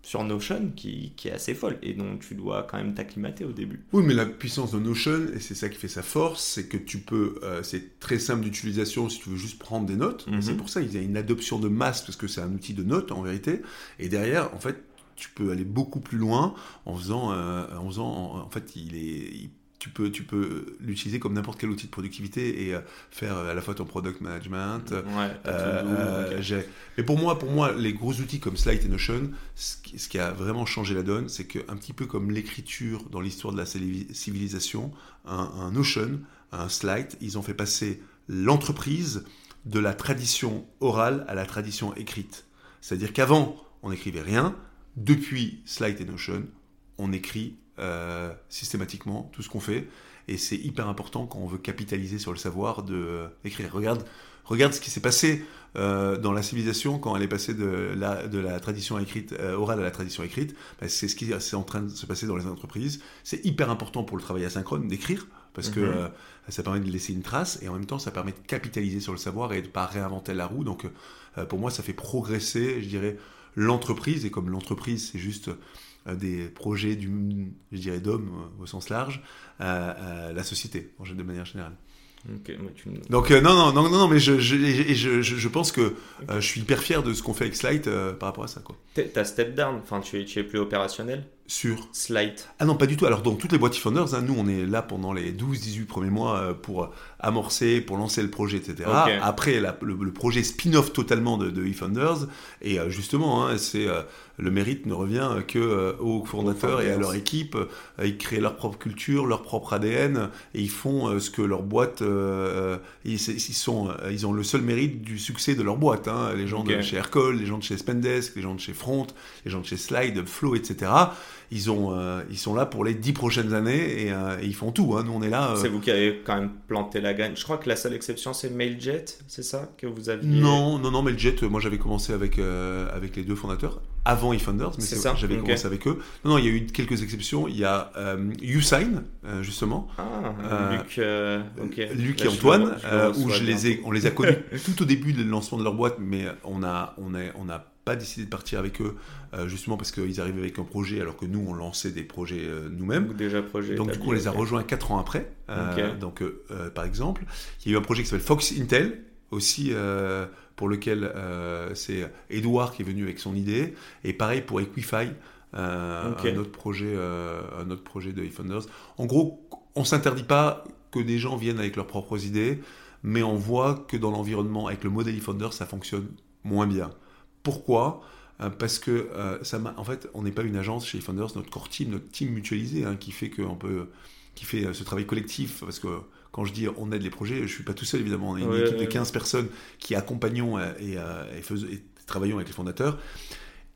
sur Notion qui, qui, est assez folle et donc tu dois quand même t'acclimater au début. Oui, mais la puissance de Notion, et c'est ça qui fait sa force, c'est que tu peux, euh, c'est très simple d'utilisation si tu veux juste prendre des notes. Mhm. C'est pour ça qu'il y a une adoption de masse parce que c'est un outil de notes en vérité. Et derrière, en fait, tu peux aller beaucoup plus loin en faisant, euh, en faisant, en, fait, il est, tu peux, tu peux l'utiliser comme n'importe quel outil de productivité et euh, faire à la fois ton product management. Ouais, euh, euh, mais pour moi, pour moi, les gros outils comme Slide et Notion, ce qui, a vraiment changé la donne, c'est qu'un petit peu comme l'écriture dans l'histoire de la civilisation, un, Notion, un Slide, ils ont fait passer l'entreprise de la tradition orale à la tradition écrite. C'est-à-dire qu'avant, on n'écrivait rien. Depuis Slide et Notion, on écrit euh, systématiquement tout ce qu'on fait. Et c'est hyper important quand on veut capitaliser sur le savoir de écrire. Regarde, regarde ce qui s'est passé euh, dans la civilisation quand elle est passée de la, de la tradition écrite, euh, orale à la tradition écrite. Bah, c'est ce qui est en train de se passer dans les entreprises. C'est hyper important pour le travail asynchrone d'écrire parce que Mhm. euh, ça permet de laisser une trace et en même temps ça permet de capitaliser sur le savoir et de pas réinventer la roue. Donc euh, pour moi ça fait progresser, je dirais, l'entreprise et comme l'entreprise c'est juste euh, des projets du, je dirais d'hommes euh, au sens large, euh, euh, la société de manière générale. Tu Donc euh, non, non, non, non, mais je, je, je, pense que euh, je suis hyper fier de ce qu'on fait avec Slide euh, par rapport à ça. Quoi. T'as step down, enfin tu es, tu es plus opérationnel? Sur Slide. Ah non, pas du tout. Alors, dans toutes les boîtes e-founders, hein, nous, on est là pendant les 12-18 premiers mois euh, pour amorcer, pour lancer le projet, etc. Après, la- le, le projet spin-off totalement de, de e-founders. Et euh, justement, hein, c'est euh, le mérite ne revient que euh, aux fondateurs et à leur équipe. Ils créent leur propre culture, leur propre ADN, et ils font ce que leur boîte... euh, ils, sont, ils ont le seul mérite du succès de leur boîte. hein. Les gens de chez Aircall, les gens de chez Spendesk, les gens de chez Front, les gens de chez Slide, Flow, etc. Ils, ont, euh, ils sont là pour les 10 prochaines années et, euh, et ils font tout. hein. Nous, on est là. euh, C'est vous qui avez quand même planté la gagne. Je crois que la seule exception c'est Mailjet, c'est ça que vous aviez Non, non, non, mais le Jet, euh, moi j'avais commencé avec, avec les deux fondateurs, avant eFounders, mais C'est ça, j'avais commencé avec eux. Non, non, il y a eu quelques exceptions. Il y a euh, justement, Ah, Luc. Luc et Antoine, où je les bientôt. ai, on les a connus [LAUGHS] tout au début du lancement de leur boîte, mais on a, on a, on n'a pas décidé de partir avec eux, euh, justement parce qu'ils arrivaient avec un projet, alors que nous, on lançait des projets euh, nous-mêmes. Donc déjà projet. Donc du coup, on les a rejoints 4 ans après. Euh. Donc, par exemple, il y a eu un projet qui s'appelle Fox Intel, aussi pour lequel c'est Edouard qui est venu avec son idée. Et pareil pour Equify, euh, Ok. un autre projet, un autre projet de eFounders. En gros, on s'interdit pas que des gens viennent avec leurs propres idées, mais on voit que dans l'environnement, avec le modèle eFounders, ça fonctionne moins bien. Pourquoi? Euh, parce que euh, ça m'a- en fait, on n'est pas une agence chez eFounders, notre core team, notre team mutualisé, hein, qui fait qu'on peut, qui fait euh, ce travail collectif. Parce que quand je dis on aide les projets, je suis pas tout seul évidemment. On est une Ouais, équipe de ouais, 15 personnes qui accompagnons et, et faisons- et travaillons avec les fondateurs.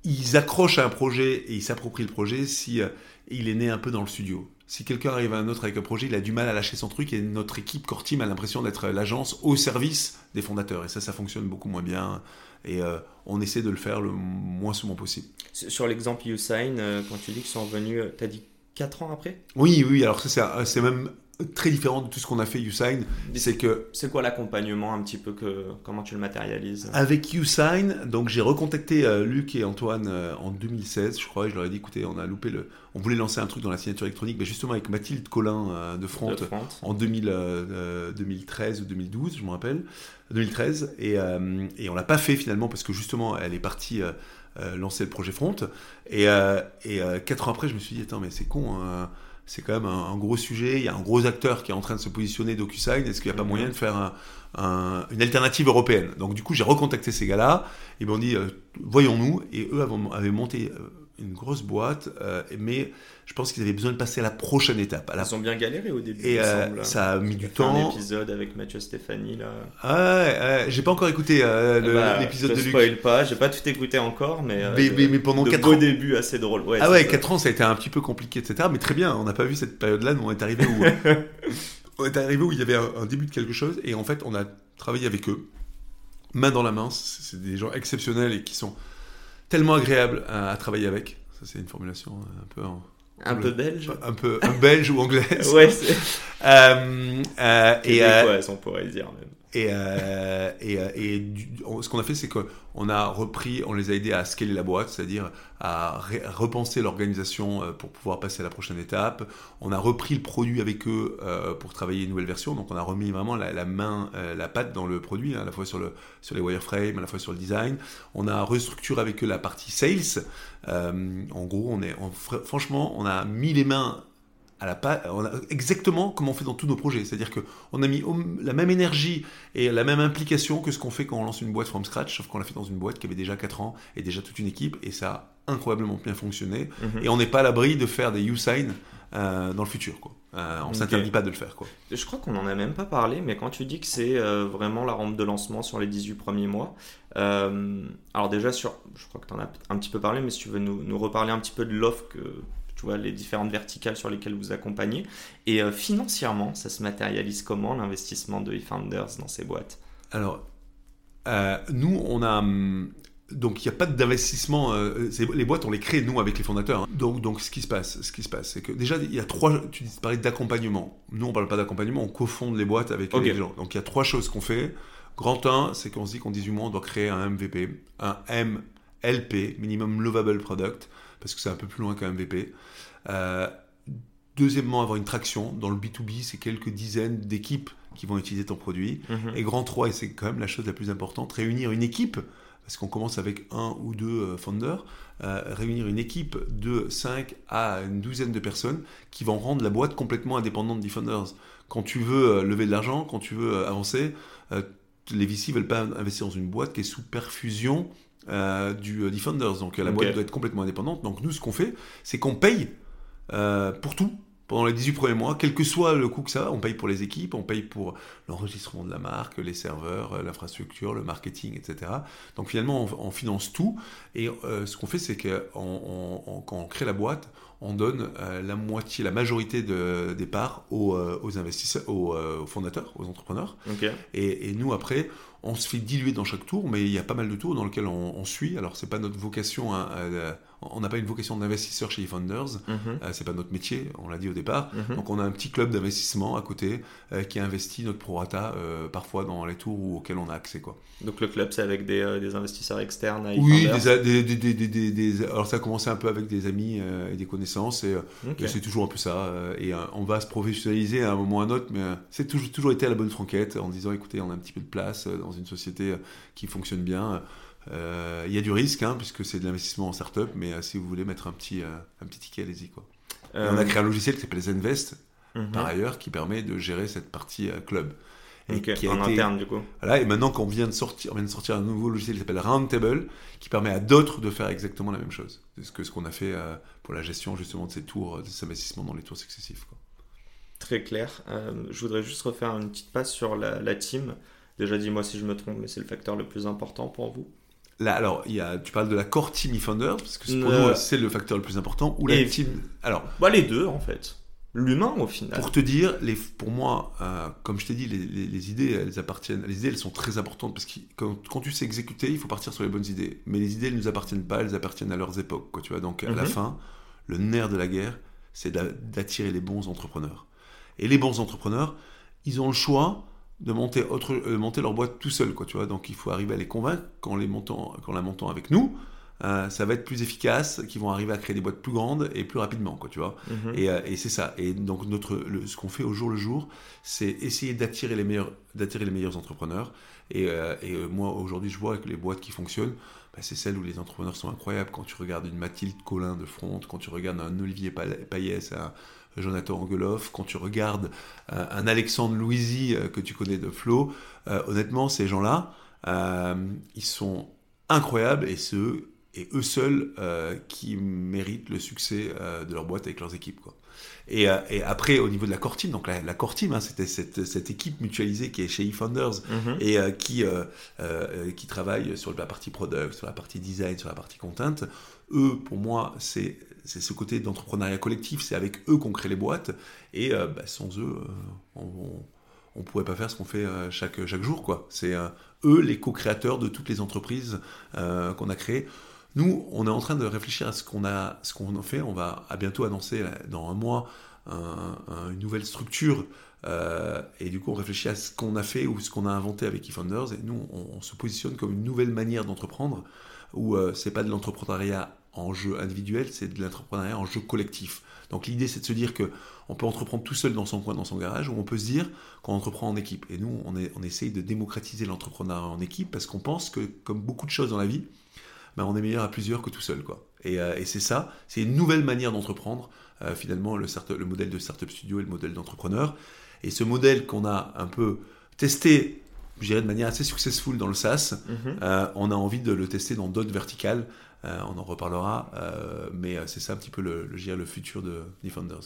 Ils accrochent à un projet et ils s'approprient le projet si il est né un peu dans le studio. Si quelqu'un arrive à un autre avec un projet, il a du mal à lâcher son truc et notre équipe core team a l'impression d'être l'agence au service des fondateurs. Et ça, ça fonctionne beaucoup moins bien. Et euh, on essaie de le faire le moins souvent possible. Sur l'exemple Usign, euh, quand tu dis qu'ils sont venus, euh, t'as dit 4 ans après? Oui, oui, alors ça, c'est même très différent de tout ce qu'on a fait Usign. C'est que C'est quoi l'accompagnement un petit peu que comment tu le matérialises? Avec Usign, donc j'ai recontacté euh, Luc et Antoine euh, en 2016, je crois, et je leur ai dit écoutez, on a loupé le. On voulait lancer un truc dans la signature électronique, mais justement avec Mathilde Collin euh, de Front. en 2000, euh, euh, 2013 ou 2012, je me rappelle, 2013, et, et on l'a pas fait finalement parce que justement elle est partie lancer le projet Front, et, et quatre ans après je me suis dit attends mais c'est con, hein, c'est quand même un, un gros sujet, il y a un gros acteur qui est en train de se positionner DocuSign, est-ce qu'il n'y a pas Mhm. moyen de faire un- un- une alternative européenne? Donc du coup j'ai recontacté ces gars-là, ils m'ont dit euh, voyons-nous, et eux avaient, avaient monté euh, une grosse boîte, euh, mais je pense qu'ils avaient besoin de passer à la prochaine étape, à la Ils ont bien galéré au début. et euh, semble. ça a mis du fait un temps. épisode avec Mathieu Stéphanie là. Ah ouais, ouais, j'ai pas encore écouté euh, Bah, l'épisode je de Luc. spoil pas, j'ai pas tout écouté encore, mais. Mais- de- mais- mais pendant de quatre beaux ans. débuts assez drôles. Ouais, ah ouais, ça. 4 ans, ça a été un petit peu compliqué, etc. Mais très bien, on n'a pas vu cette période-là, nous on est arrivé où [LAUGHS] on est arrivé où il y avait un, un début de quelque chose, et en fait on a travaillé avec eux, main dans la main. C'est des gens exceptionnels et qui sont tellement agréables à, à travailler avec. Ça c'est une formulation un peu en- Un peu belge. un peu un belge ou anglaise. [LAUGHS] Ouais, c'est. Euh, euh, et, euh, Québécoise, on pourrait dire même. Et, euh, et, euh, et ce qu'on a fait, c'est qu'on a repris, on les a aidés à scaler la boîte, c'est-à-dire à, repenser l'organisation euh, pour pouvoir passer à la prochaine étape. On a repris le produit avec eux euh, pour travailler une nouvelle version, donc on a remis vraiment la, main, la patte dans le produit, hein, à la fois sur, le, sur les wireframes, à la fois sur le design. On a restructuré avec eux la partie sales. En gros, on est, franchement, on a mis les mains à la pa- on a exactement comme on fait dans tous nos projets. C'est-à-dire que on a mis la même énergie et la même implication que ce qu'on fait quand on lance une boîte from scratch, sauf qu'on l'a fait dans une boîte qui avait déjà 4 ans et déjà toute une équipe, et ça a incroyablement bien fonctionné. Mhm. Et on n'est pas à l'abri de faire des U-sign euh, dans le futur. Quoi. Euh, on Ok. s'interdit pas de le faire. Quoi. Je crois qu'on n'en a même pas parlé, mais quand tu dis que c'est euh, vraiment la rampe de lancement sur les 18 premiers mois, alors déjà, sur, je crois que tu en as un petit peu parlé, mais si tu veux nous, nous reparler un petit peu de l'offre que tu vois, les différentes verticales sur lesquelles vous accompagnez. Et financièrement, ça se matérialise comment l'investissement de eFounders dans ces boîtes? Alors, nous, on a hum, donc il n'y a pas d'investissement. Euh, les boîtes, on les crée nous avec les fondateurs. Hein. Donc, donc ce qui se passe, ce qui se passe, c'est que déjà il y a trois. Tu parlais d'accompagnement. Nous on parle pas d'accompagnement, on cofonde les boîtes avec les gens. Donc il y a trois choses qu'on fait. Grand 1, c'est qu'on se dit qu'en 18 mois on doit créer un MVP, un MLP, minimum lovable product, parce que c'est un peu plus loin qu'un MVP. Euh, deuxièmement, avoir une traction. Dans le B2B, c'est quelques dizaines d'équipes qui vont utiliser ton produit. Mhm. Et grand 3, et c'est quand même la chose la plus importante, réunir une équipe parce qu'on commence avec un ou deux euh, founders, euh, réunir une équipe de 5 à une douzaine de personnes qui vont rendre la boîte complètement indépendante des founders. Quand tu veux euh, lever de l'argent, quand tu veux avancer, les VC ne veulent pas investir dans une boîte qui est sous perfusion du Defenders. Donc la boîte doit être complètement indépendante. Donc nous, ce qu'on fait, c'est qu'on paye pour tout pendant les 18 premiers mois, quel que soit le coût que ça, on paye pour les équipes, on paye pour l'enregistrement de la marque, les serveurs, euh, l'infrastructure, le marketing, etc. Donc finalement, on, finance tout. Et euh, ce qu'on fait, c'est que quand on crée la boîte, on donne euh, la moitié, la majorité de, des parts aux, investisseurs, aux, fondateurs, aux entrepreneurs. Et, et, nous, après, on se fait diluer dans chaque tour, mais il y a pas mal de tours dans lesquels on, suit. Alors, c'est pas notre vocation, on n'a pas une vocation d'investisseur chez eFounders, mm -hmm. c'est pas notre métier, on l'a dit au départ. Mhm. Donc, on a un petit club d'investissement à côté euh, qui investit notre prorata euh, parfois dans les tours auxquels on a accès. Quoi. Donc, le club, c'est avec des, investisseurs externes à Oui, des, des, alors ça a commencé un peu avec des amis et des connaissances, et, c'est toujours un peu ça. et on va se professionnaliser à un moment ou à un autre, mais c'est toujours, toujours été à la bonne franquette en disant écoutez, on a un petit peu de place dans une société qui fonctionne bien. Euh, il y a du risque, hein, puisque c'est de l'investissement en start-up, mais euh, si vous voulez mettre un petit, un petit ticket, allez-y. Quoi. on a créé un logiciel qui s'appelle Zenvest, mhm. par ailleurs, qui permet de gérer cette partie club. Et qui en interne, du coup. Voilà, et maintenant qu'on vient de sortir, on vient de sortir un nouveau logiciel qui s'appelle Roundtable, qui permet à d'autres de faire exactement la même chose. C'est ce que ce qu'on a fait pour la gestion justement de ces tours, de ces investissements dans les tours successifs. Quoi. Très clair. je voudrais juste refaire une petite passe sur la, la team. Déjà, dis-moi si je me trompe, mais c'est le facteur le plus important pour vous Là, alors, il y a, tu parles de la core team eFounder, parce que pour nous, c'est le facteur le plus important, ou la team. Alors, bah, les deux, en fait. L'humain, au final. Pour te dire, les, pour moi, euh, comme je t'ai dit, les, les, idées, elles appartiennent. Les idées, elles sont très importantes parce que quand, quand, tu sais exécuter, il faut partir sur les bonnes idées. Mais les idées, elles ne nous appartiennent pas, elles appartiennent à leurs époques. Quoi, tu vois Donc, à la mhm. fin, le nerf de la guerre, c'est d'attirer les bons entrepreneurs. Et les bons entrepreneurs, ils ont le choix de monter, autre, euh, monter leur boîte tout seul, quoi, tu vois. Donc il faut arriver à les convaincre qu'en les montant, qu'en la montant avec nous, euh, ça va être plus efficace, qu'ils vont arriver à créer des boîtes plus grandes et plus rapidement, quoi, tu vois. Mhm. Et, euh, et c'est ça. Et donc notre, ce qu'on fait au jour le jour, c'est essayer d'attirer les meilleurs, d'attirer les meilleurs entrepreneurs. Et, et moi aujourd'hui, je vois que les boîtes qui fonctionnent, bah, c'est celles où les entrepreneurs sont incroyables. Quand tu regardes une Mathilde Collin de Front, quand tu regardes un Olivier Payès, un, Jonathan Angeloff, quand tu regardes euh, un Alexandre Louisy euh, que tu connais de Flo, euh, honnêtement, ces gens-là, ils sont incroyables et c'est eux, et eux seuls qui méritent le succès de leur boîte avec leurs équipes. Quoi. Et, après, au niveau de la core team, donc la, la core team, hein, c'était cette, équipe mutualisée qui est chez eFounders mm et qui, qui travaille sur la partie product, sur la partie design, sur la partie content. Eux, pour moi, c'est c'est ce côté d'entrepreneuriat collectif, c'est avec eux qu'on crée les boîtes, et euh, bah, sans eux, euh, on ne pourrait pas faire ce qu'on fait euh, chaque, chaque jour. quoi. C'est eux les co-créateurs de toutes les entreprises qu'on a créées. Nous, on est en train de réfléchir à ce qu'on a, ce fait. On va à bientôt annoncer dans un mois une nouvelle structure. et du coup, on réfléchit à ce qu'on a fait ou ce qu'on a inventé avec eFounders. Et nous, on, se positionne comme une nouvelle manière d'entreprendre où c'est pas de l'entrepreneuriat en jeu individuel, c'est de l'entrepreneuriat en jeu collectif. Donc l'idée, c'est de se dire que on peut entreprendre tout seul dans son coin, dans son garage, ou on peut se dire qu'on entreprend en équipe. Et nous, on, est, on essaye de démocratiser l'entrepreneuriat en équipe parce qu'on pense que, comme beaucoup de choses dans la vie, ben, on est meilleur à plusieurs que tout seul. Quoi. Et, euh, et c'est ça, c'est une nouvelle manière d'entreprendre, euh, finalement, le, le, modèle de Startup Studio et le modèle d'entrepreneur. Et ce modèle qu'on a un peu testé, je dirais de manière assez successful dans le SaaS, mm-hmm. euh, on a envie de le tester dans d'autres verticales. Euh, on en reparlera, euh, mais euh, c'est ça un petit peu le, le, le futur de Defenders.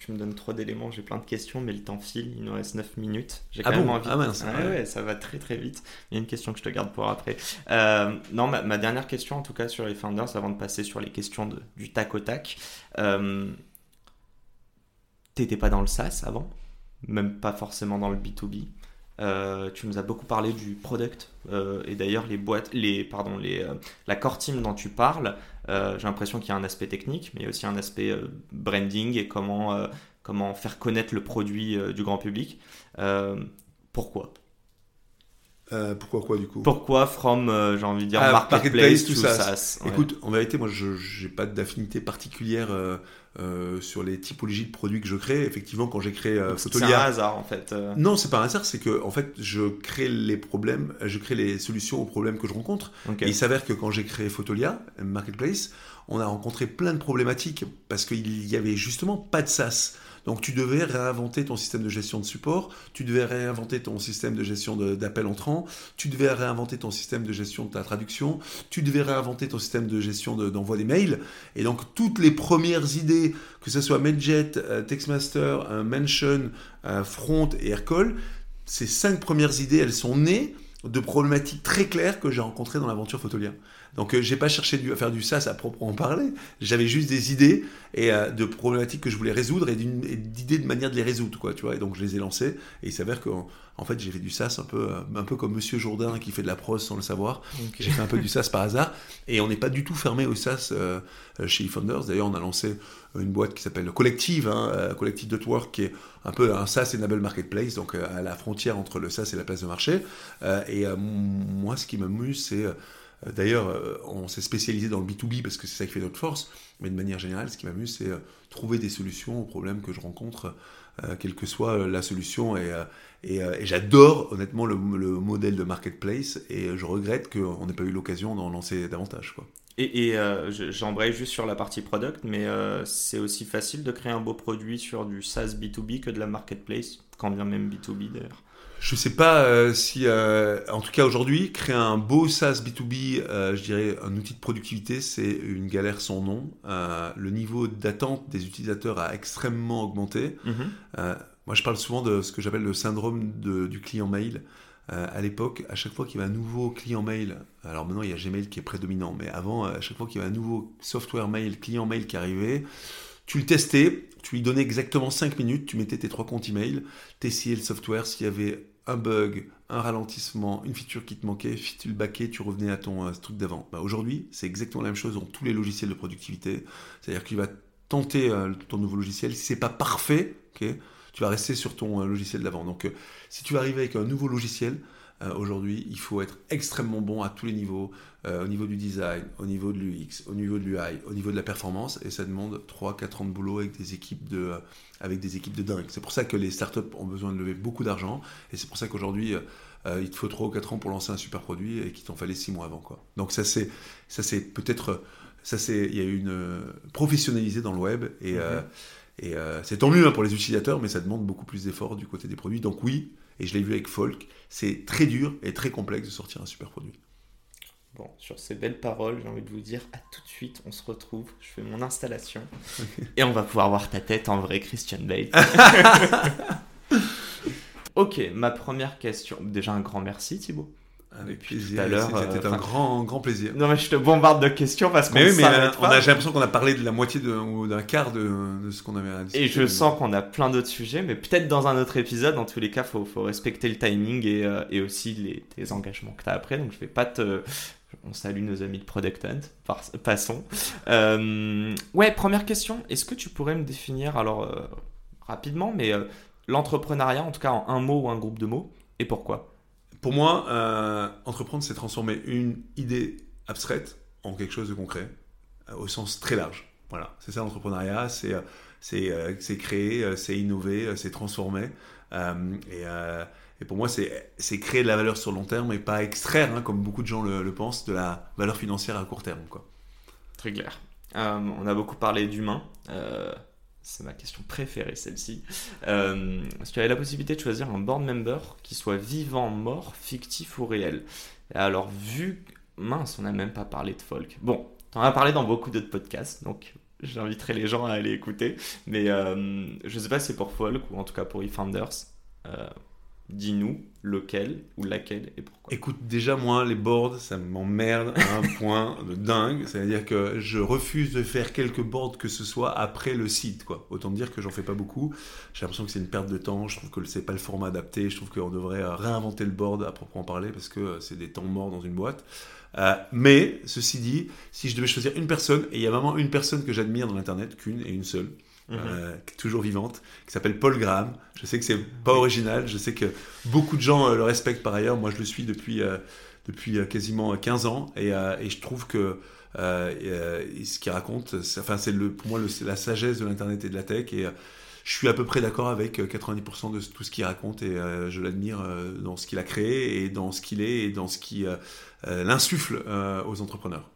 tu me donnes trop d'éléments, j'ai plein de questions, mais le temps file, il nous reste 9 minutes. J'ai Ah quand même bon? envie. Ah mince, Ouais, ouais. ouais, ça va très très vite. Il y a une question que je te garde pour après. Euh, non, ma, ma dernière question en tout cas sur les founders, avant de passer sur les questions de- du tac au tac. T'étais pas dans le SaaS avant, même pas forcément dans le B2B. Euh, tu nous as beaucoup parlé du product euh, et d'ailleurs les boîtes, les pardon, les euh, la core team dont tu parles. J'ai l'impression qu'il y a un aspect technique, mais il y a aussi un aspect branding et comment comment faire connaître le produit du grand public. Pourquoi? Pourquoi quoi du coup? Pourquoi from j'ai envie de dire Ah, marketplace, marketplace to to SaaS, SaaS. ouais. Écoute, en vérité, moi, je n'ai pas d'affinité particulière euh, euh, sur les typologies de produits que je crée. Effectivement, quand j'ai créé euh, Donc, c'est un Photolia, hasard en fait. euh. non, c'est pas un hasard, c'est que en fait, je crée les problèmes, je crée les solutions aux problèmes que je rencontre. Et il s'avère que quand j'ai créé Photolia, Marketplace, on a rencontré plein de problématiques parce qu'il y avait justement pas de SaaS. Donc tu devais réinventer ton système de gestion de support, tu devais réinventer ton système de gestion de- d'appel entrant, tu devais réinventer ton système de gestion de ta traduction, tu devais réinventer ton système de gestion de- d'envoi des mails. Et donc toutes les premières idées, que ce soit Medjet, euh, Textmaster, euh, Mention, euh, Front et Aircall, ces cinq premières idées, elles sont nées de problématiques très claires que j'ai rencontrées dans l'aventure Photolia. Donc euh, j'ai pas cherché du- à faire du SaaS à proprement parler, j'avais juste des idées et euh, de problématiques que je voulais résoudre et et d'idées de manière de les résoudre quoi, tu vois. Et donc je les ai lancées et il s'avère que en fait j'ai fait du SaaS un peu euh, un peu comme Monsieur Jourdain qui fait de la prose sans le savoir. J'ai fait un peu du SaaS par hasard et on n'est pas du tout fermé au SaaS euh, euh, chez eFounders. D'ailleurs, on a lancé une boîte qui s'appelle Collective, hein, euh, Collective.work, qui est un peu un SaaS enable marketplace, donc à la frontière entre le SaaS et la place de marché. Euh, et euh, moi, ce qui m'amuse, c'est euh, D'ailleurs, euh, on s'est spécialisé dans le B2B parce que c'est ça qui fait notre force, mais de manière générale, ce qui m'amuse, c'est euh, trouver des solutions aux problèmes que je rencontre, euh, quelle que soit euh, la solution. Et, euh, euh, j'adore honnêtement le, le modèle de marketplace, et je regrette qu'on n'ait pas eu l'occasion d'en lancer davantage. Quoi. Et, et, euh, je- j'embraye juste sur la partie product, mais euh, c'est aussi facile de créer un beau produit sur du SaaS B2B que de la marketplace, quand bien même B2B d'ailleurs. Je sais pas euh, si, euh, en tout cas aujourd'hui, créer un beau SaaS B2B, euh, je dirais un outil de productivité, c'est une galère sans nom. Le niveau d'attente des utilisateurs a extrêmement augmenté. Euh, moi, je parle souvent de ce que j'appelle le syndrome de- du client mail. À l'époque, à chaque fois qu'il y avait un nouveau client mail, alors maintenant il y a Gmail qui est prédominant, mais avant, à chaque fois qu'il y avait un nouveau software mail, client mail qui arrivait, tu le testais, tu lui donnais exactement 5 minutes, tu mettais tes trois comptes email, tu essayais le software, s'il y avait un bug, un ralentissement, une feature qui te manquait, tu le baquais, tu revenais à ton truc d'avant. Bah, Aujourd'hui, c'est exactement la même chose dans tous les logiciels de productivité. C'est-à-dire que tu vas tenter euh, ton nouveau logiciel, si c'est pas parfait, tu vas rester sur ton euh, logiciel d'avant. Donc, euh, si tu vas arriver avec un nouveau logiciel, euh, aujourd'hui, il faut être extrêmement bon à tous les niveaux, euh, au niveau du design, au niveau de l'UX, au niveau de l'UI, au niveau de la performance, et ça demande 3-4 ans de boulot avec des équipes de, euh, avec des équipes de dingue. C'est pour ça que les startups ont besoin de lever beaucoup d'argent, et c'est pour ça qu'aujourd'hui, il te faut 3 ou 4 ans pour lancer un super produit et qu'il t'en fallait 6 mois avant. Quoi. Donc ça c'est, peut-être, ça c'est, il y a une euh, professionnalisé dans le web, et, et euh, c'est tant mieux hein, pour les utilisateurs, mais ça demande beaucoup plus d'efforts du côté des produits. Donc oui, et je l'ai vu avec Folk, c'est très dur et très complexe de sortir un super produit. Bon, sur ces belles paroles, j'ai envie de vous dire à tout de suite, on se retrouve, je fais mon installation [LAUGHS] et on va pouvoir voir ta tête en vrai, Christian Bale. [LAUGHS] ok, ma première question. Déjà un grand merci Thibaut. Avec Depuis plaisir. tout à l'heure, C'était euh, un grand, grand plaisir. Non mais je te bombarde de questions parce qu'on oui, euh, a, j'ai l'impression qu'on a parlé de la moitié de, ou d'un quart de, de ce qu'on avait à discuter. Et je sens qu'on a plein d'autres sujets, mais peut-être dans un autre épisode. En tous les cas, faut, faut respecter le timing et, euh, et aussi les, tes engagements que tu as après. Donc, je vais pas te. On salue nos amis de Product Hunt. Passons. Euh, ouais, première question. Est-ce que tu pourrais me définir, alors rapidement, mais l'entrepreneuriat, en tout cas en un mot ou un groupe de mots, et pourquoi? Pour moi, euh, entreprendre, c'est transformer une idée abstraite en quelque chose de concret, euh, au sens très large. Voilà, c'est ça l'entrepreneuriat, c'est euh, c'est créer, c'est innover, c'est transformer. Et, pour moi, c'est créer de la valeur sur le long terme et pas extraire, hein, comme beaucoup de gens le, pensent, de la valeur financière à court terme. Très clair. On a beaucoup parlé d'humain. C'est ma question préférée, celle-ci. Euh, si tu avais la possibilité de choisir un board member qui soit vivant, mort, fictif ou réel. Alors, vu. Mince, on n'a même pas parlé de folk. Bon, t'en as parlé dans beaucoup d'autres podcasts, donc J'inviterai les gens à aller écouter. Mais euh, je sais pas si c'est pour Folk ou en tout cas pour eFounders. Euh, Dis-nous lequel ou laquelle et pourquoi. Écoute, déjà moi, les boards, ça m'emmerde à un [LAUGHS] point de dingue. C'est-à-dire que je refuse de faire quelques boards que ce soit après le site. Quoi. Autant dire que j'en fais pas beaucoup. J'ai l'impression que c'est une perte de temps. Je trouve que c'est pas le format adapté. Je trouve qu'on devrait euh, réinventer le board à proprement parler parce que euh, c'est des temps morts dans une boîte. Euh, mais, ceci dit, si je devais choisir une personne, et il y a vraiment une personne que j'admire dans l'Internet, qu'une et une seule, Mhm. Euh, toujours vivante, qui s'appelle Paul Graham. Je sais que c'est pas original, je sais que beaucoup de gens euh, le respectent par ailleurs. Moi, je le suis depuis, euh, depuis quasiment 15 ans et, et je trouve que ce qu'il raconte, enfin, c'est pour moi le, la sagesse de l'Internet et de la tech. Et, je suis à peu près d'accord avec 90% de tout ce qu'il raconte et je l'admire dans ce qu'il a créé et dans ce qu'il est et dans ce qui l'insuffle aux entrepreneurs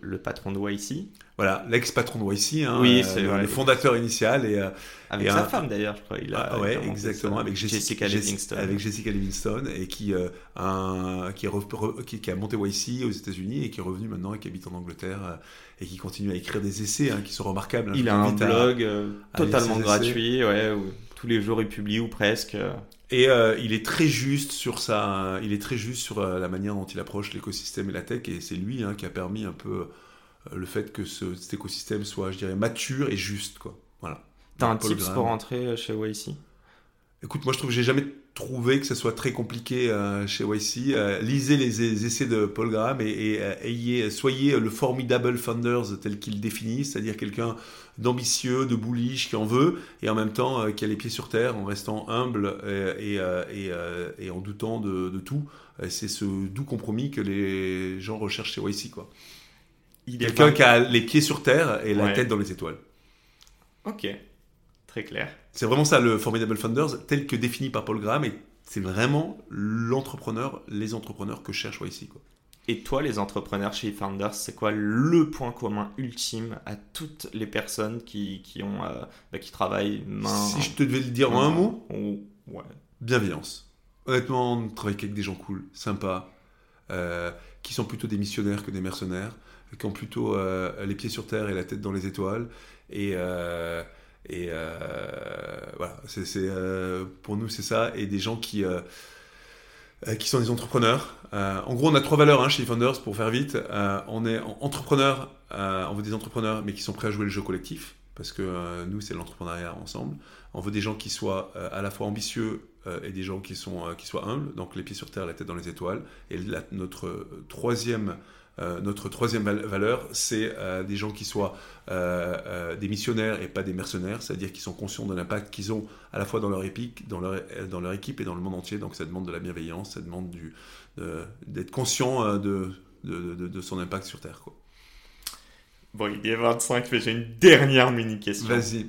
le patron de YC. Voilà, l'ex-patron de YC, hein, oui, c'est le, fondateur initial. Et, euh, avec sa femme d'ailleurs, je crois. Il a, ah, ouais, exactement, avec Jessica, Livingston. Avec Jessica Livingston, et qui, euh, un, qui, qui, a monté YC aux États-Unis et qui est revenu maintenant et qui habite en Angleterre euh, et qui continue à écrire des essais hein, qui sont remarquables. Hein, il a un blog totalement gratuit, ouais, où tous les jours il publie ou presque. Et il est très juste sur ça. Il est très juste sur la manière dont il approche l'écosystème et la tech. Et c'est lui hein, qui a permis un peu euh, le fait que ce, cet écosystème soit, je dirais, mature et juste. Quoi. Voilà. T'as un tips pour rentrer euh, chez YC Écoute, moi je trouve que j'ai jamais trouvé que ce soit très compliqué euh, chez YC. lisez les, essais de Paul Graham et, ayez, soyez le formidable founders tel qu'il définit, c'est-à-dire quelqu'un d'ambitieux, de bullish, qui en veut, et en même temps qui a les pieds sur terre en restant humble et, et en doutant de, de tout. C'est ce doux compromis que les gens recherchent chez YC. Quoi. Quelqu'un qui a les pieds sur terre et la tête dans les étoiles. Ok, très clair. C'est vraiment ça le Formidable Founders, tel que défini par Paul Graham, et c'est vraiment l'entrepreneur, les entrepreneurs que cherche ici. Quoi. Et toi, les entrepreneurs chez Founders, c'est quoi le point commun ultime à toutes les personnes qui, qui ont, euh, bah, qui travaillent main. Si je te devais le dire en un mot ouais. Bienveillance. Honnêtement, on travaille avec des gens cool, sympas, euh, qui sont plutôt des missionnaires que des mercenaires qui ont plutôt euh, les pieds sur terre et la tête dans les étoiles. Et, euh, et euh, voilà, c'est, pour nous, c'est ça. Et des gens qui, qui sont des entrepreneurs. en gros, on a trois valeurs hein, chez Founders pour faire vite. on est entrepreneur, on veut des entrepreneurs, mais qui sont prêts à jouer le jeu collectif. Parce que nous, c'est l'entrepreneuriat ensemble. On veut des gens qui soient à la fois ambitieux et des gens qui, sont, qui soient humbles, donc les pieds sur terre, la tête dans les étoiles. Et notre troisième euh, notre troisième valeur, c'est euh, des gens qui soient euh, des missionnaires et pas des mercenaires, c'est-à-dire qui sont conscients de l'impact qu'ils ont à la fois dans leur, épique, dans, leur, dans leur équipe et dans le monde entier. Donc ça demande de la bienveillance, ça demande du, d'être conscient de, de, de, son impact sur Terre. Quoi. Bon, il est 25, mais j'ai une dernière mini-question. Vas-y.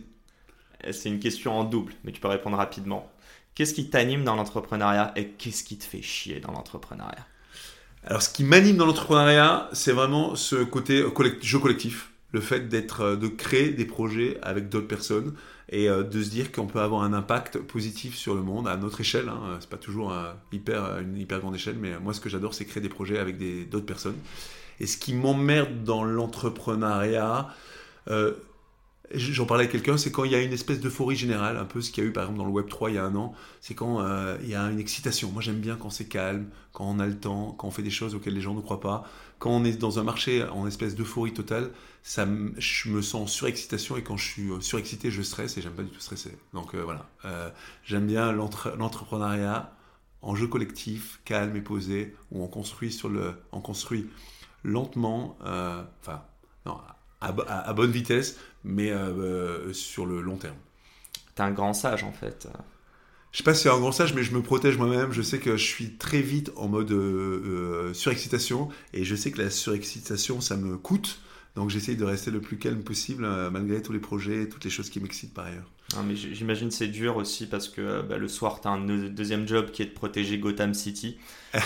C'est une question en double, mais tu peux répondre rapidement. Qu'est-ce qui t'anime dans l'entrepreneuriat et qu'est-ce qui te fait chier dans l'entrepreneuriat? Alors, ce qui m'anime dans l'entrepreneuriat, c'est vraiment ce côté jeu collectif, le fait d'être, euh, de créer des projets avec d'autres personnes et euh, de se dire qu'on peut avoir un impact positif sur le monde à notre échelle. Hein. C'est pas toujours hyper, une hyper grande échelle, mais moi, ce que j'adore, c'est créer des projets avec d'autres personnes. Et ce qui m'emmerde dans l'entrepreneuriat, euh, j'en parlais à quelqu'un, c'est quand il y a une espèce d'euphorie générale, un peu ce qu'il y a eu par exemple dans le Web 3 il y a un an, c'est quand euh, il y a une excitation. Moi j'aime bien quand c'est calme, quand on a le temps, quand on fait des choses auxquelles les gens ne croient pas. Quand on est dans un marché en espèce d'euphorie totale, ça, je me sens en surexcitation et quand je suis euh, surexcité, je stresse et j'aime pas du tout stresser. Donc euh, voilà, j'aime bien l'entrepreneuriat en jeu collectif, calme et posé, où on construit sur le, on construit lentement, enfin non, à, bonne vitesse, mais euh, euh, sur le long terme. T'es un grand sage en fait. Je sais pas si c'est un grand sage, mais je me protège moi-même. Je sais que je suis très vite en mode euh, surexcitation, et je sais que la surexcitation, ça me coûte. Donc j'essaye de rester le plus calme possible, malgré tous les projets et toutes les choses qui m'excitent par ailleurs. Mais j'imagine c'est dur aussi parce que bah, le soir, tu as un deuxième job qui est de protéger Gotham City. [LAUGHS]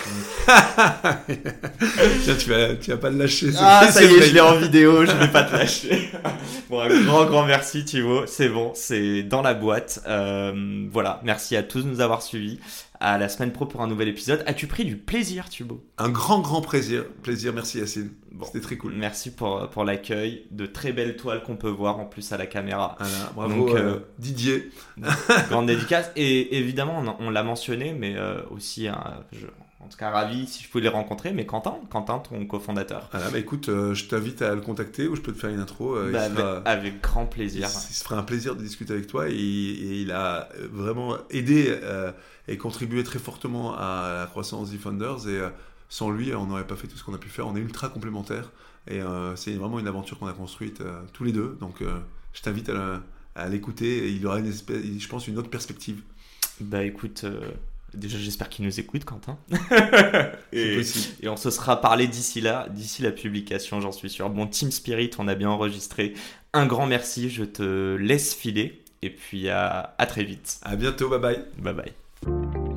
Tiens, tu vas, tu vas pas le lâcher. Ah, [LAUGHS] ça y est, je l'ai en vidéo, je vais pas te lâcher. [LAUGHS] bon, un grand, grand merci Thibaut. C'est bon, c'est dans la boîte. Euh, voilà, merci à tous de nous avoir suivis. À la semaine pro pour un nouvel épisode. As-tu pris du plaisir, Thubaut Un grand, grand plaisir. Plaisir, merci Yacine. C'était très cool. Merci pour, pour l'accueil. De très belles toiles qu'on peut voir en plus à la caméra. Voilà, bravo euh, euh, Didier. Grande dédicace. Et évidemment, on, l'a mentionné, mais euh, aussi, je, en tout cas ravi si je pouvais les rencontrer, mais Quentin, Quentin, ton cofondateur. Ah bah écoute, je t'invite à le contacter ou je peux te faire une intro. Bah, avec, grand plaisir. Il, se fera un plaisir de discuter avec toi et, il a vraiment aidé et contribué très fortement à la croissance d'eFounders et sans lui, on n'aurait pas fait tout ce qu'on a pu faire. On est ultra complémentaires et euh, c'est vraiment une aventure qu'on a construite euh, tous les deux. Donc, euh, je t'invite à, l'écouter. Il aura une espèce, je pense, une autre perspective. Bah écoute, déjà j'espère qu'il nous écoute, Quentin. [LAUGHS] et, et, on se sera parlé d'ici là, d'ici la publication, j'en suis sûr. Bon, Team Spirit, on a bien enregistré. Un grand merci. Je te laisse filer et puis à, à très vite. À bientôt. Bye bye. Bye bye.